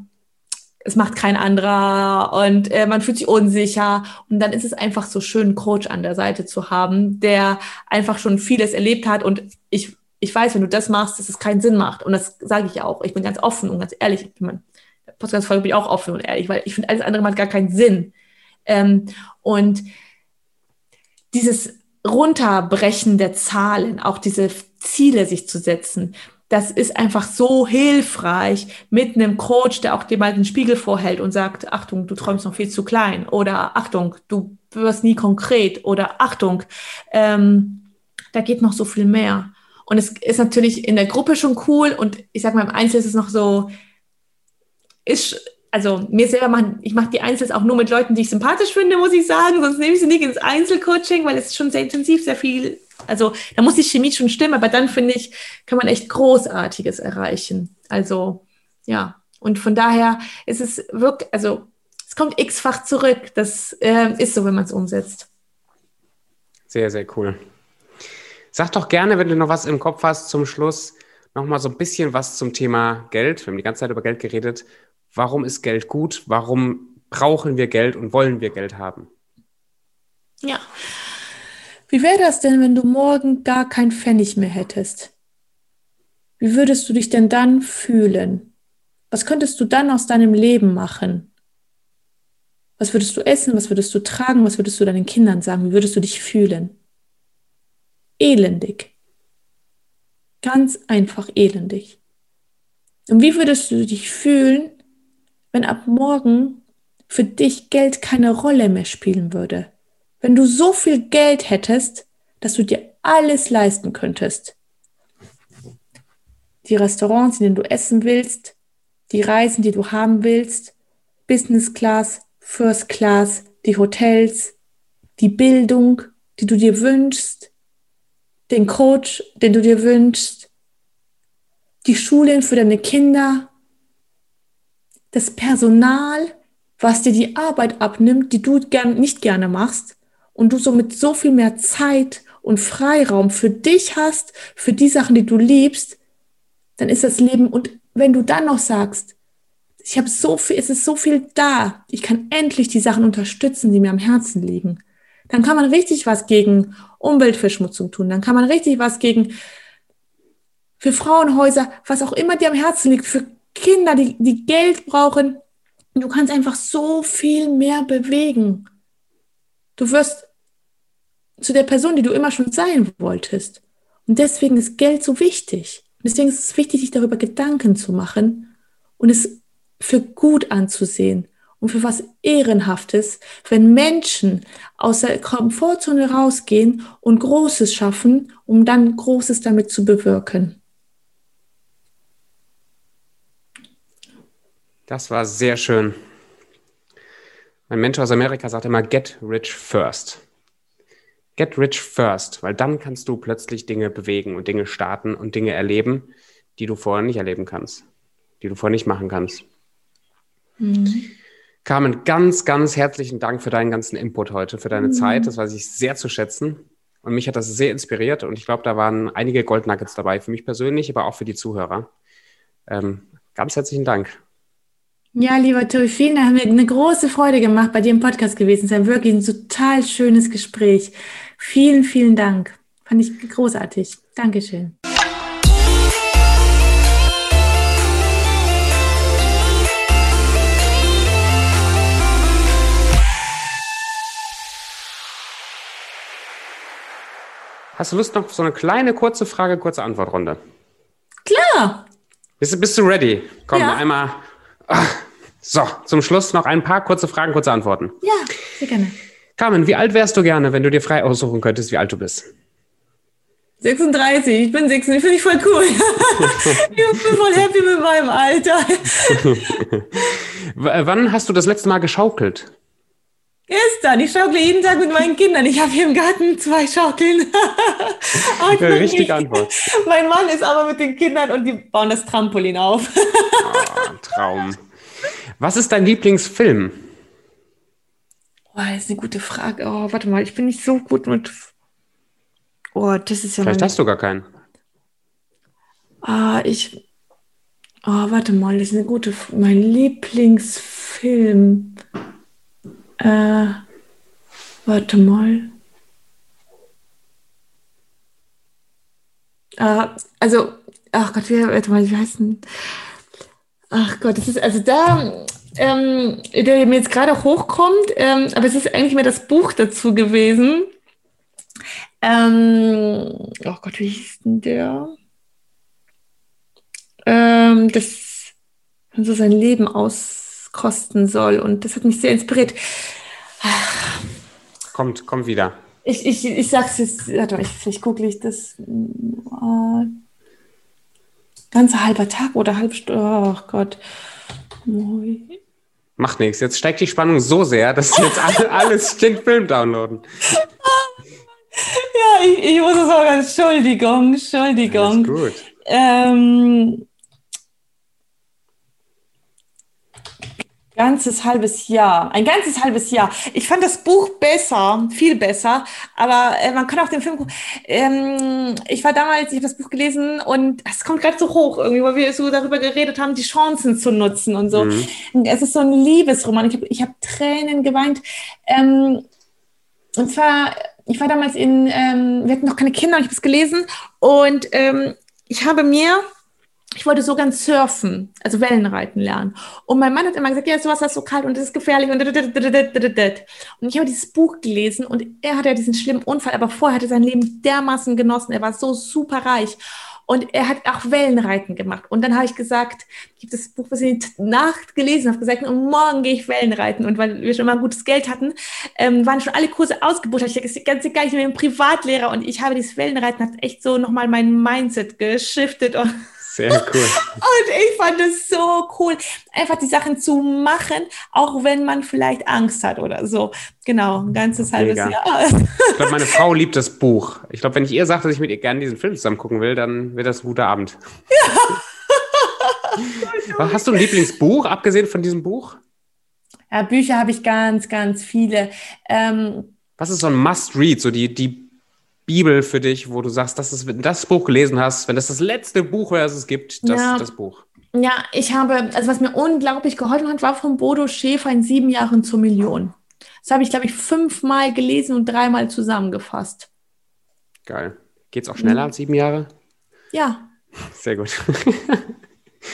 es macht kein anderer und äh, man fühlt sich unsicher. Und dann ist es einfach so schön, einen Coach an der Seite zu haben, der einfach schon vieles erlebt hat. Und ich, ich weiß, wenn du das machst, dass es keinen Sinn macht. Und das sage ich auch. Ich bin ganz offen und ganz ehrlich. Ich bin, Podcast-Folge bin ich auch offen und ehrlich, weil ich finde, alles andere macht gar keinen Sinn. Ähm, und dieses Runterbrechen der Zahlen, auch diese Ziele sich zu setzen, das ist einfach so hilfreich mit einem Coach, der auch dir mal den Spiegel vorhält und sagt, Achtung, du träumst noch viel zu klein oder Achtung, du wirst nie konkret oder Achtung, ähm, da geht noch so viel mehr. Und es ist natürlich in der Gruppe schon cool und ich sag mal, im Einzel ist es noch so, ist, also mir selber machen, ich mache die Einzels auch nur mit Leuten, die ich sympathisch finde, muss ich sagen, sonst nehme ich sie nicht ins Einzelcoaching, weil es schon sehr intensiv, sehr viel, also da muss die Chemie schon stimmen, aber dann finde ich, kann man echt Großartiges erreichen. Also ja, und von daher ist es wirklich, also es kommt x-fach zurück. Das äh, ist so, wenn man es umsetzt. Sehr, sehr cool. Sag doch gerne, wenn du noch was im Kopf hast, zum Schluss noch mal so ein bisschen was zum Thema Geld. Wir haben die ganze Zeit über Geld geredet. Warum ist Geld gut? Warum brauchen wir Geld und wollen wir Geld haben? Ja. Wie wäre das denn, wenn du morgen gar kein Pfennig mehr hättest? Wie würdest du dich denn dann fühlen? Was könntest du dann aus deinem Leben machen? Was würdest du essen? Was würdest du tragen? Was würdest du deinen Kindern sagen? Wie würdest du dich fühlen? Elendig. Ganz einfach elendig. Und wie würdest du dich fühlen, wenn ab morgen für dich Geld keine Rolle mehr spielen würde? Wenn du so viel Geld hättest, dass du dir alles leisten könntest. Die Restaurants, in denen du essen willst, die Reisen, die du haben willst, Business Class, First Class, die Hotels, die Bildung, die du dir wünschst, den Coach, den du dir wünschst, die Schulen für deine Kinder, das Personal, was dir die Arbeit abnimmt, die du gern, nicht gerne machst und du somit so viel mehr Zeit und Freiraum für dich hast, für die Sachen, die du liebst, dann ist das Leben und wenn du dann noch sagst, ich habe so viel, es ist so viel da. Ich kann endlich die Sachen unterstützen, die mir am Herzen liegen. Dann kann man richtig was gegen Umweltverschmutzung tun. Dann kann man richtig was gegen für Frauenhäuser, was auch immer dir am Herzen liegt, für Kinder, die, die Geld brauchen. Du kannst einfach so viel mehr bewegen. Du wirst zu der Person, die du immer schon sein wolltest. Und deswegen ist Geld so wichtig. Und deswegen ist es wichtig, sich darüber Gedanken zu machen und es für gut anzusehen und für was Ehrenhaftes, wenn Menschen aus der Komfortzone rausgehen und Großes schaffen, um dann Großes damit zu bewirken. Das war sehr schön. Mein Mentor aus Amerika sagt immer, get rich first. Get rich first, weil dann kannst du plötzlich Dinge bewegen und Dinge starten und Dinge erleben, die du vorher nicht erleben kannst, die du vorher nicht machen kannst. Mhm. Carmen, ganz, ganz herzlichen Dank für deinen ganzen Input heute, für deine mhm. Zeit. Das weiß ich sehr zu schätzen. Und mich hat das sehr inspiriert. Und ich glaube, da waren einige Goldnuggets dabei, für mich persönlich, aber auch für die Zuhörer. Ähm, ganz herzlichen Dank. Ja, lieber Tobi, vielen Dank. Hat mir eine große Freude gemacht, bei dir im Podcast gewesen Es war Wirklich ein total schönes Gespräch. Vielen, vielen Dank. Fand ich großartig. Dankeschön. Hast du Lust noch auf so eine kleine, kurze Frage, kurze Antwortrunde? Klar. Bist, bist du ready? Komm, ja. einmal. Ach, so, zum Schluss noch ein paar kurze Fragen, kurze Antworten. Ja, sehr gerne. Carmen, wie alt wärst du gerne, wenn du dir frei aussuchen könntest, wie alt du bist? 36, ich bin 36, finde ich voll cool. ich bin voll happy mit meinem Alter. Wann hast du das letzte Mal geschaukelt? Gestern. Ich schaukle jeden Tag mit meinen Kindern. Ich habe hier im Garten zwei Schaukeln. Richtige Antwort. Mein Mann ist aber mit den Kindern und die bauen das Trampolin auf. oh, Traum. Was ist dein Lieblingsfilm? Das ist eine gute Frage. Oh, warte mal, ich bin nicht so gut mit. Oh, das ist ja. Vielleicht hast du gar keinen. Ah, ich. Oh, warte mal, das ist eine gute. Mein Lieblingsfilm. Äh, warte mal. Äh, also, ach Gott, wie, warte mal, wie heißt denn? Ach Gott, das ist also da, ähm, der mir jetzt gerade hochkommt, ähm, aber es ist eigentlich mehr das Buch dazu gewesen. Ähm, oh Gott, wie hieß denn der? Ähm, das so sein Leben aus kosten soll. Und das hat mich sehr inspiriert. Kommt, kommt wieder. Ich, ich, ich sag's jetzt, warte mal, vielleicht google ich das. Äh, ganzer halber Tag oder halb Stunde. Oh Gott. Macht nichts. Jetzt steigt die Spannung so sehr, dass sie jetzt alle, alles den Film downloaden. Ja, ich, ich muss es sagen. Entschuldigung, Entschuldigung. Alles gut. Ähm, ganzes halbes Jahr. Ein ganzes halbes Jahr. Ich fand das Buch besser, viel besser, aber äh, man kann auch den Film gucken. Ähm, ich war damals, ich habe das Buch gelesen und es kommt gerade so hoch irgendwie, weil wir so darüber geredet haben, die Chancen zu nutzen und so. Mhm. Es ist so ein Liebesroman. Ich habe ich hab Tränen geweint. Ähm, und zwar, ich war damals in, ähm, wir hatten noch keine Kinder, ich habe es gelesen und ähm, ich habe mir ich wollte so ganz surfen, also Wellenreiten lernen. Und mein Mann hat immer gesagt, ja, sowas ist so kalt und es ist gefährlich und und ich habe dieses Buch gelesen und er hatte ja diesen schlimmen Unfall, aber vorher hat er sein Leben dermaßen genossen. Er war so super reich. Und er hat auch Wellenreiten gemacht. Und dann habe ich gesagt, ich habe das Buch was in die Nacht gelesen, habe gesagt, und morgen gehe ich Wellenreiten. Und weil wir schon mal gutes Geld hatten, ähm, waren schon alle Kurse ausgebucht. Ich dachte, ganz egal, ich bin ein Privatlehrer und ich habe dieses Wellenreiten, hat echt so nochmal mein Mindset geschiftet. Sehr cool. Und ich fand es so cool, einfach die Sachen zu machen, auch wenn man vielleicht Angst hat oder so. Genau, ein ganzes halbes Jahr. Ich glaube, meine Frau liebt das Buch. Ich glaube, wenn ich ihr sage, dass ich mit ihr gerne diesen Film zusammen gucken will, dann wird das ein guter Abend. Ja. Hast du ein Lieblingsbuch, abgesehen von diesem Buch? Ja, Bücher habe ich ganz, ganz viele. Ähm, Was ist so ein Must-Read, so die, die Bibel für dich, wo du sagst, das ist, wenn du das Buch gelesen hast, wenn das das letzte Buch wäre, das es gibt, das ja. das Buch. Ja, ich habe, also was mir unglaublich geholfen hat, war von Bodo Schäfer in sieben Jahren zur Million. Das habe ich, glaube ich, fünfmal gelesen und dreimal zusammengefasst. Geil. Geht es auch schneller mhm. als sieben Jahre? Ja. Sehr gut.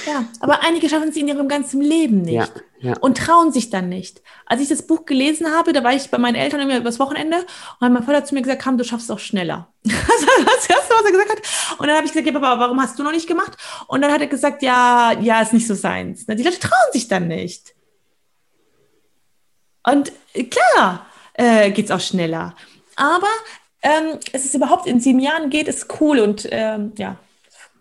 Ja, aber einige schaffen es in ihrem ganzen Leben nicht ja, ja. und trauen sich dann nicht. Als ich das Buch gelesen habe, da war ich bei meinen Eltern immer übers Wochenende und hat mein Vater zu mir gesagt, komm, du schaffst es auch schneller. das war das Erste, was er gesagt hat. Und dann habe ich gesagt, ja, Papa, warum hast du noch nicht gemacht? Und dann hat er gesagt, ja, ja, ist nicht so seins. Die Leute trauen sich dann nicht. Und klar äh, geht es auch schneller. Aber ähm, es ist überhaupt in sieben Jahren geht, ist cool und ähm, ja,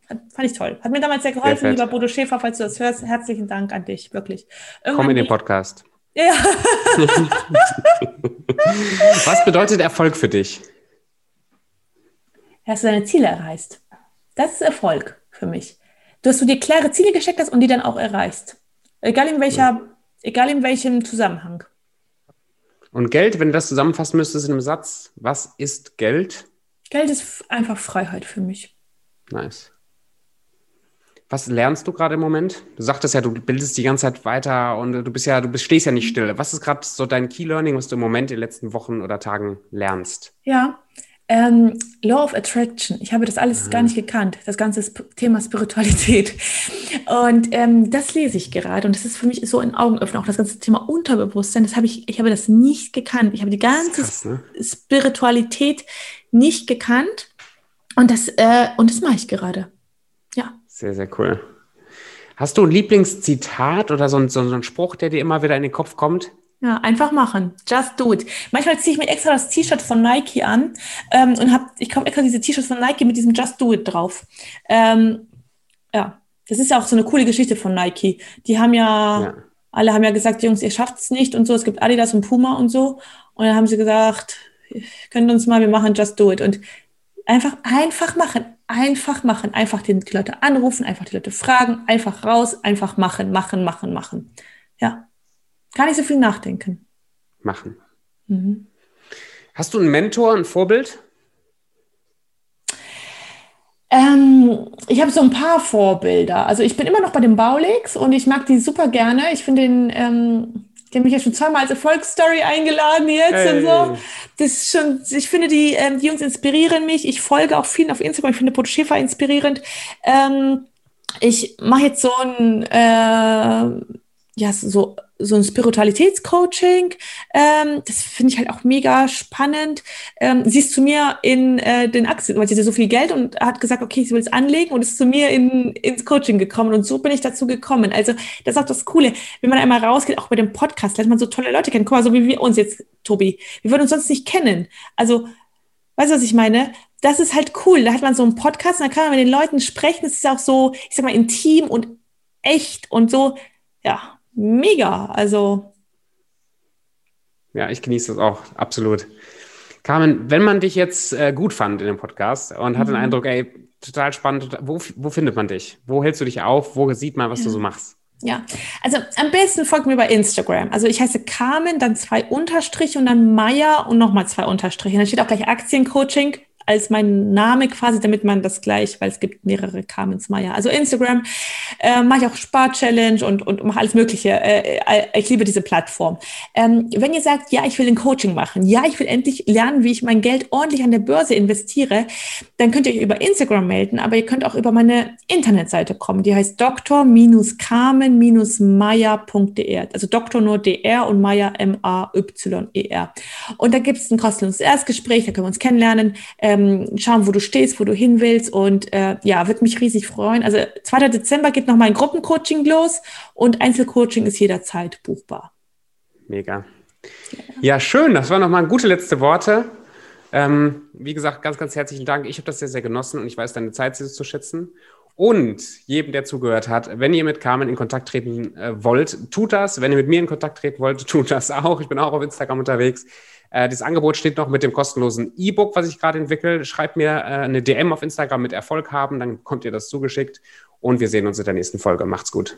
fand ich toll. Hat mir damals sehr geholfen, sehr lieber Bodo Schäfer, falls du das hörst. Herzlichen Dank an dich, wirklich. Irgendwann Komm in den Podcast. Ja. Was bedeutet Erfolg für dich? Dass du deine Ziele erreichst. Das ist Erfolg für mich. Dass du dir klare Ziele gesteckt hast und die dann auch erreichst. Egal in welcher, ja. egal in welchem Zusammenhang. Und Geld, wenn du das zusammenfassen müsstest in einem Satz, was ist Geld? Geld ist einfach Freiheit für mich. Nice. Was lernst du gerade im Moment? Du sagtest ja, du bildest die ganze Zeit weiter und du bist ja, du bist, stehst ja nicht still. Was ist gerade so dein Key Learning, was du im Moment in den letzten Wochen oder Tagen lernst? Ja, ähm, Law of Attraction. Ich habe das alles mhm. gar nicht gekannt, das ganze Thema Spiritualität. Und ähm, das lese ich gerade und das ist für mich so ein Augenöffner. Auch das ganze Thema Unterbewusstsein, das habe ich, ich habe das nicht gekannt. Ich habe die ganze krass, ne? Spiritualität nicht gekannt und das, äh, und das mache ich gerade. Sehr, sehr cool. Hast du ein Lieblingszitat oder so ein, so ein Spruch, der dir immer wieder in den Kopf kommt? Ja, einfach machen. Just do it. Manchmal ziehe ich mir extra das T-Shirt von Nike an ähm, und hab, ich kaufe extra diese T-Shirts von Nike mit diesem Just do it drauf. Ähm, ja, das ist ja auch so eine coole Geschichte von Nike. Die haben ja, ja. alle haben ja gesagt, Jungs, ihr schafft es nicht und so. Es gibt Adidas und Puma und so. Und dann haben sie gesagt, könnt uns mal, wir machen Just do it. Und einfach, einfach machen einfach machen, einfach die Leute anrufen, einfach die Leute fragen, einfach raus, einfach machen, machen, machen, machen. Ja, gar nicht so viel nachdenken. Machen. Mhm. Hast du einen Mentor, ein Vorbild? Ähm, ich habe so ein paar Vorbilder. Also ich bin immer noch bei den Baulegs und ich mag die super gerne. Ich finde den ähm, die haben mich ja schon zweimal als Erfolgsstory eingeladen jetzt hey. und so. Das ist schon, ich finde, die, ähm, die Jungs inspirieren mich. Ich folge auch vielen auf Instagram. Ich finde Bodo Schäfer inspirierend. Ähm, ich mache jetzt so ein, äh, ja, so, so ein Spiritualitätscoaching. Ähm, das finde ich halt auch mega spannend. Ähm, sie ist zu mir in äh, den Aktien, weil sie hatte so viel Geld und hat gesagt, okay, sie will es anlegen und ist zu mir in, ins Coaching gekommen und so bin ich dazu gekommen. Also das ist auch das Coole, wenn man einmal rausgeht, auch bei dem Podcast, lernt man so tolle Leute kennen. Guck mal, so wie wir uns jetzt, Tobi. Wir würden uns sonst nicht kennen. Also, weißt du, was ich meine? Das ist halt cool. Da hat man so einen Podcast da kann man mit den Leuten sprechen. Es ist auch so, ich sag mal, intim und echt und so, ja, mega. Also. Ja, ich genieße das auch, absolut. Carmen, wenn man dich jetzt äh, gut fand in dem Podcast und mhm. hat den mhm. Eindruck, ey, total spannend, wo, wo findet man dich? Wo hältst du dich auf? Wo sieht man, was ja. du so machst? Ja, also am besten folgt mir bei Instagram. Also ich heiße Carmen, dann zwei Unterstriche und dann Meier und nochmal zwei Unterstriche. Dann steht auch gleich Aktiencoaching als mein Name quasi, damit man das gleich, weil es gibt mehrere Carmens Meyer. Also Instagram äh, mache ich auch Spar-Challenge und, und mache alles Mögliche. Äh, äh, ich liebe diese Plattform. Ähm, wenn ihr sagt, ja, ich will ein Coaching machen, ja, ich will endlich lernen, wie ich mein Geld ordentlich an der Börse investiere, dann könnt ihr euch über Instagram melden, aber ihr könnt auch über meine Internetseite kommen. Die heißt dr-carmen-meyer.de. Also Doktor nur DR und Meyer M-A-Y-E-R. Und da gibt es ein kostenloses Erstgespräch, da können wir uns kennenlernen. Ähm, ähm, schauen, wo du stehst, wo du hin willst. Und äh, ja, würde mich riesig freuen. Also 2. Dezember geht nochmal ein Gruppencoaching los und Einzelcoaching ist jederzeit buchbar. Mega. Ja, schön. Das waren nochmal gute letzte Worte. Ähm, wie gesagt, ganz, ganz herzlichen Dank. Ich habe das sehr, sehr genossen und ich weiß deine Zeit zu schätzen. Und jedem, der zugehört hat, wenn ihr mit Carmen in Kontakt treten äh, wollt, tut das. Wenn ihr mit mir in Kontakt treten wollt, tut das auch. Ich bin auch auf Instagram unterwegs. Äh, das Angebot steht noch mit dem kostenlosen E-Book, was ich gerade entwickle. Schreibt mir äh, eine DM auf Instagram mit Erfolg haben, dann kommt ihr das zugeschickt und wir sehen uns in der nächsten Folge. Macht's gut.